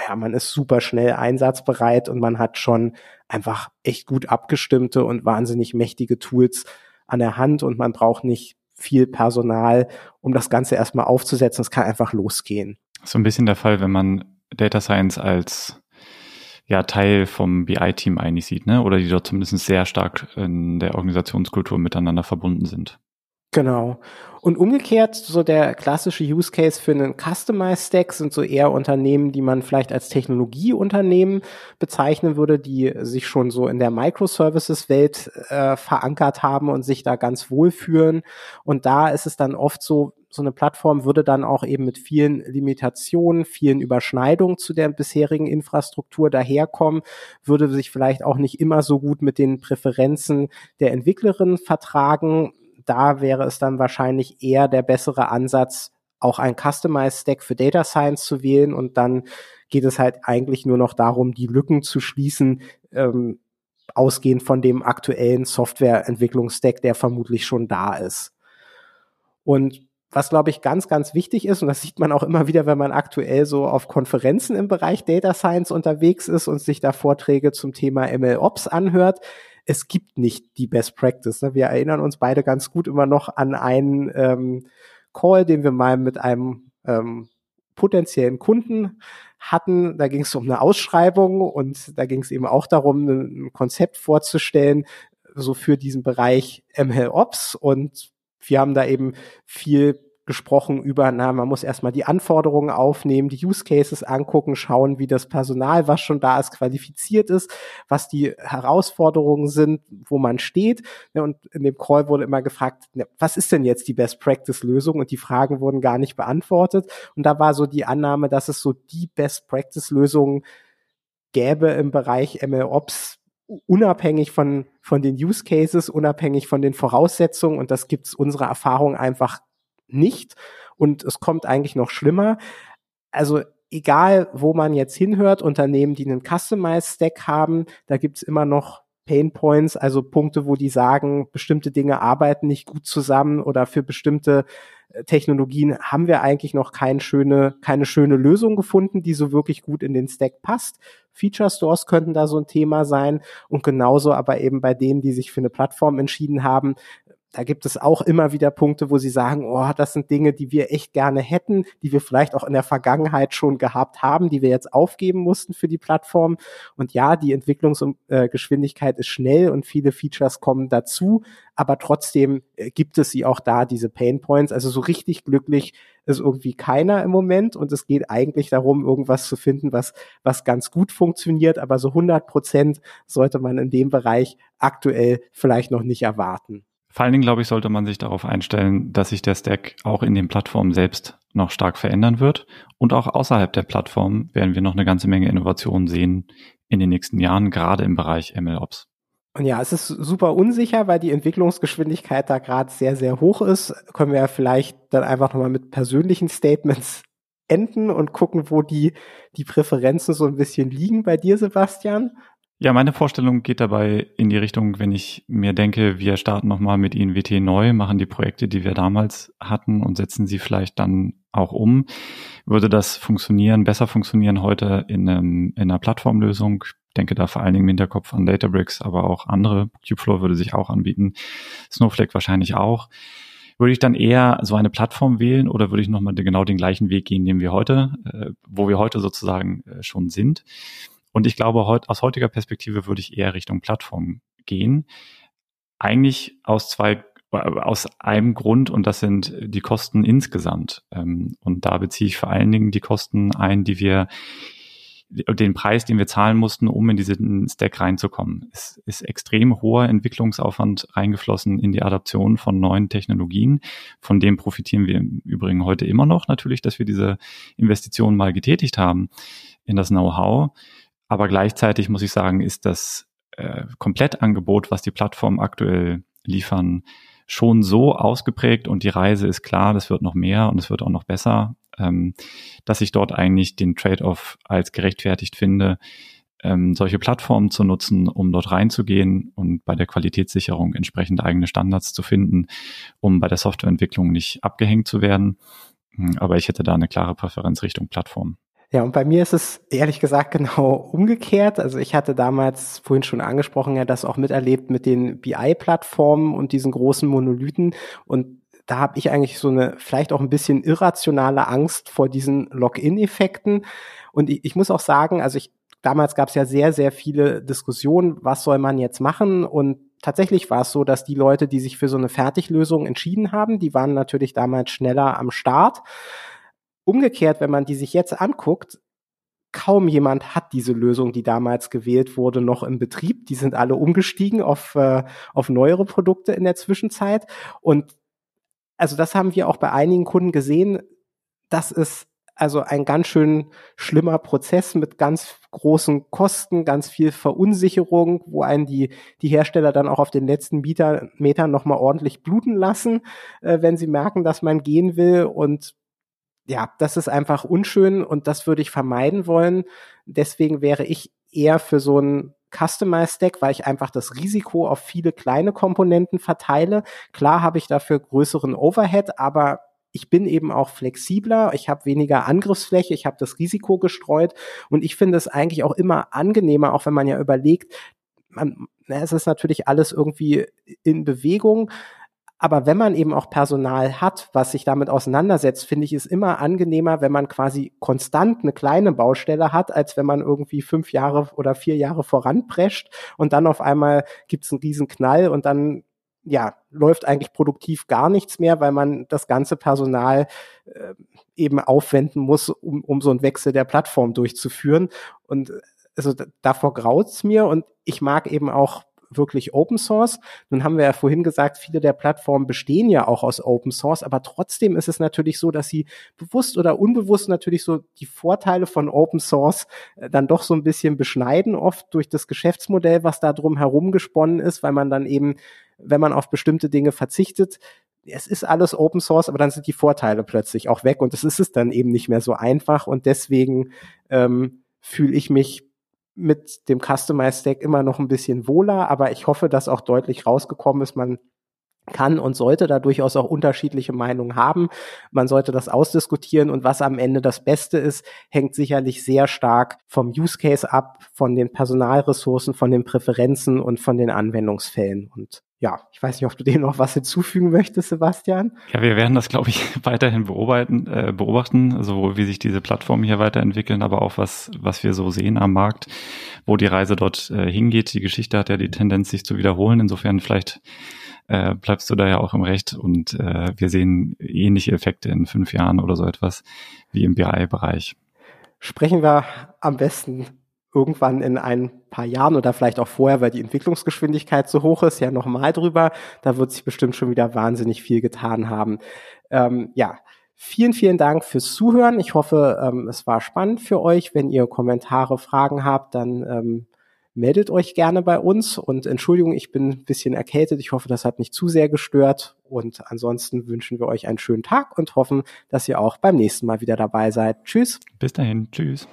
A: ja, man ist super schnell einsatzbereit und man hat schon einfach echt gut abgestimmte und wahnsinnig mächtige Tools an der Hand und man braucht nicht viel Personal, um das Ganze erstmal aufzusetzen. Es kann einfach losgehen.
B: So ein bisschen der Fall, wenn man Data Science als ja, Teil vom BI-Team eigentlich sieht, ne? Oder die dort zumindest sehr stark in der Organisationskultur miteinander verbunden sind.
A: Genau. Und umgekehrt, so der klassische Use Case für einen Customized Stack sind so eher Unternehmen, die man vielleicht als Technologieunternehmen bezeichnen würde, die sich schon so in der Microservices-Welt äh, verankert haben und sich da ganz wohl fühlen. Und da ist es dann oft so, so eine Plattform würde dann auch eben mit vielen Limitationen, vielen Überschneidungen zu der bisherigen Infrastruktur daherkommen, würde sich vielleicht auch nicht immer so gut mit den Präferenzen der Entwicklerin vertragen da wäre es dann wahrscheinlich eher der bessere Ansatz, auch ein Customized Stack für Data Science zu wählen und dann geht es halt eigentlich nur noch darum, die Lücken zu schließen, ähm, ausgehend von dem aktuellen Softwareentwicklungsstack, der vermutlich schon da ist. Und was, glaube ich, ganz, ganz wichtig ist, und das sieht man auch immer wieder, wenn man aktuell so auf Konferenzen im Bereich Data Science unterwegs ist und sich da Vorträge zum Thema MLOps anhört, es gibt nicht die Best Practice. Ne? Wir erinnern uns beide ganz gut immer noch an einen ähm, Call, den wir mal mit einem ähm, potenziellen Kunden hatten. Da ging es um eine Ausschreibung und da ging es eben auch darum, ein Konzept vorzustellen, so für diesen Bereich MLOps. Und wir haben da eben viel gesprochen über, na, man muss erstmal die Anforderungen aufnehmen, die Use Cases angucken, schauen, wie das Personal, was schon da ist, qualifiziert ist, was die Herausforderungen sind, wo man steht. Und in dem Call wurde immer gefragt, was ist denn jetzt die Best Practice Lösung? Und die Fragen wurden gar nicht beantwortet. Und da war so die Annahme, dass es so die Best Practice Lösung gäbe im Bereich MLOps, unabhängig von, von den Use Cases, unabhängig von den Voraussetzungen. Und das gibt's unserer Erfahrung einfach nicht. Und es kommt eigentlich noch schlimmer. Also egal, wo man jetzt hinhört, Unternehmen, die einen Customized Stack haben, da gibt's immer noch Pain Points, also Punkte, wo die sagen, bestimmte Dinge arbeiten nicht gut zusammen oder für bestimmte Technologien haben wir eigentlich noch kein schöne, keine schöne Lösung gefunden, die so wirklich gut in den Stack passt. Feature Stores könnten da so ein Thema sein und genauso aber eben bei denen, die sich für eine Plattform entschieden haben, da gibt es auch immer wieder Punkte, wo sie sagen, oh, das sind Dinge, die wir echt gerne hätten, die wir vielleicht auch in der Vergangenheit schon gehabt haben, die wir jetzt aufgeben mussten für die Plattform. Und ja, die Entwicklungsgeschwindigkeit ist schnell und viele Features kommen dazu, aber trotzdem äh, gibt es sie auch da, diese Pain Points. Also so richtig glücklich ist irgendwie keiner im Moment und es geht eigentlich darum, irgendwas zu finden, was, was ganz gut funktioniert, aber so 100 Prozent sollte man in dem Bereich aktuell vielleicht noch nicht erwarten.
B: Vor allen Dingen, glaube ich, sollte man sich darauf einstellen, dass sich der Stack auch in den Plattformen selbst noch stark verändern wird. Und auch außerhalb der Plattform werden wir noch eine ganze Menge Innovationen sehen in den nächsten Jahren, gerade im Bereich MLOps.
A: Und ja, es ist super unsicher, weil die Entwicklungsgeschwindigkeit da gerade sehr, sehr hoch ist. Können wir ja vielleicht dann einfach nochmal mit persönlichen Statements enden und gucken, wo die, die Präferenzen so ein bisschen liegen bei dir, Sebastian.
B: Ja, meine Vorstellung geht dabei in die Richtung, wenn ich mir denke, wir starten nochmal mit INWT neu, machen die Projekte, die wir damals hatten und setzen sie vielleicht dann auch um. Würde das funktionieren, besser funktionieren heute in, einem, in einer Plattformlösung? Denke da vor allen Dingen im Hinterkopf an Databricks, aber auch andere. Kubeflow würde sich auch anbieten. Snowflake wahrscheinlich auch. Würde ich dann eher so eine Plattform wählen oder würde ich nochmal genau den gleichen Weg gehen, den wir heute, äh, wo wir heute sozusagen äh, schon sind? Und ich glaube, heut, aus heutiger Perspektive würde ich eher Richtung Plattform gehen. Eigentlich aus zwei aus einem Grund und das sind die Kosten insgesamt. Ähm, und da beziehe ich vor allen Dingen die Kosten ein, die wir den Preis, den wir zahlen mussten, um in diesen Stack reinzukommen. Es ist extrem hoher Entwicklungsaufwand reingeflossen in die Adaption von neuen Technologien. Von dem profitieren wir im Übrigen heute immer noch natürlich, dass wir diese Investitionen mal getätigt haben in das Know-how. Aber gleichzeitig muss ich sagen, ist das äh, Komplettangebot, was die Plattform aktuell liefern, schon so ausgeprägt und die Reise ist klar, das wird noch mehr und es wird auch noch besser, ähm, dass ich dort eigentlich den Trade-off als gerechtfertigt finde, ähm, solche Plattformen zu nutzen, um dort reinzugehen und bei der Qualitätssicherung entsprechend eigene Standards zu finden, um bei der Softwareentwicklung nicht abgehängt zu werden. Aber ich hätte da eine klare Präferenz Richtung Plattform.
A: Ja, und bei mir ist es ehrlich gesagt genau umgekehrt. Also ich hatte damals vorhin schon angesprochen, ja, das auch miterlebt mit den BI-Plattformen und diesen großen Monolithen. Und da habe ich eigentlich so eine vielleicht auch ein bisschen irrationale Angst vor diesen Login-Effekten. Und ich, ich muss auch sagen, also ich damals gab es ja sehr, sehr viele Diskussionen, was soll man jetzt machen? Und tatsächlich war es so, dass die Leute, die sich für so eine Fertiglösung entschieden haben, die waren natürlich damals schneller am Start. Umgekehrt, wenn man die sich jetzt anguckt, kaum jemand hat diese Lösung, die damals gewählt wurde, noch im Betrieb. Die sind alle umgestiegen auf, äh, auf neuere Produkte in der Zwischenzeit. Und also das haben wir auch bei einigen Kunden gesehen. Das ist also ein ganz schön schlimmer Prozess mit ganz großen Kosten, ganz viel Verunsicherung, wo einen die, die Hersteller dann auch auf den letzten Meter, Metern nochmal ordentlich bluten lassen, äh, wenn sie merken, dass man gehen will. Und ja, das ist einfach unschön und das würde ich vermeiden wollen. Deswegen wäre ich eher für so ein Customized Stack, weil ich einfach das Risiko auf viele kleine Komponenten verteile. Klar habe ich dafür größeren Overhead, aber ich bin eben auch flexibler, ich habe weniger Angriffsfläche, ich habe das Risiko gestreut und ich finde es eigentlich auch immer angenehmer, auch wenn man ja überlegt, man, es ist natürlich alles irgendwie in Bewegung, aber wenn man eben auch Personal hat, was sich damit auseinandersetzt, finde ich es immer angenehmer, wenn man quasi konstant eine kleine Baustelle hat, als wenn man irgendwie fünf Jahre oder vier Jahre voranprescht und dann auf einmal gibt es einen riesen Knall und dann ja, läuft eigentlich produktiv gar nichts mehr, weil man das ganze Personal äh, eben aufwenden muss, um, um so einen Wechsel der Plattform durchzuführen. Und also davor graut's mir und ich mag eben auch wirklich Open Source. Nun haben wir ja vorhin gesagt, viele der Plattformen bestehen ja auch aus Open Source, aber trotzdem ist es natürlich so, dass sie bewusst oder unbewusst natürlich so die Vorteile von Open Source äh, dann doch so ein bisschen beschneiden, oft durch das Geschäftsmodell, was da drum herum gesponnen ist, weil man dann eben, wenn man auf bestimmte Dinge verzichtet, es ist alles Open Source, aber dann sind die Vorteile plötzlich auch weg und es ist es dann eben nicht mehr so einfach und deswegen ähm, fühle ich mich mit dem Customized Stack immer noch ein bisschen wohler, aber ich hoffe, dass auch deutlich rausgekommen ist, man kann und sollte da durchaus auch unterschiedliche Meinungen haben. Man sollte das ausdiskutieren und was am Ende das Beste ist, hängt sicherlich sehr stark vom Use Case ab, von den Personalressourcen, von den Präferenzen und von den Anwendungsfällen. Und ja, ich weiß nicht, ob du dem noch was hinzufügen möchtest, Sebastian.
B: Ja, wir werden das, glaube ich, weiterhin beobachten, äh, beobachten, sowohl wie sich diese Plattformen hier weiterentwickeln, aber auch was, was wir so sehen am Markt, wo die Reise dort äh, hingeht. Die Geschichte hat ja die Tendenz, sich zu wiederholen. Insofern vielleicht äh, bleibst du da ja auch im Recht und äh, wir sehen ähnliche Effekte in fünf Jahren oder so etwas wie im BI-Bereich.
A: Sprechen wir am besten irgendwann in ein paar Jahren oder vielleicht auch vorher, weil die Entwicklungsgeschwindigkeit so hoch ist, ja nochmal drüber. Da wird sich bestimmt schon wieder wahnsinnig viel getan haben. Ähm, ja, vielen, vielen Dank fürs Zuhören. Ich hoffe, ähm, es war spannend für euch. Wenn ihr Kommentare, Fragen habt, dann ähm, meldet euch gerne bei uns. Und Entschuldigung, ich bin ein bisschen erkältet. Ich hoffe, das hat nicht zu sehr gestört. Und ansonsten wünschen wir euch einen schönen Tag und hoffen, dass ihr auch beim nächsten Mal wieder dabei seid. Tschüss.
B: Bis dahin. Tschüss.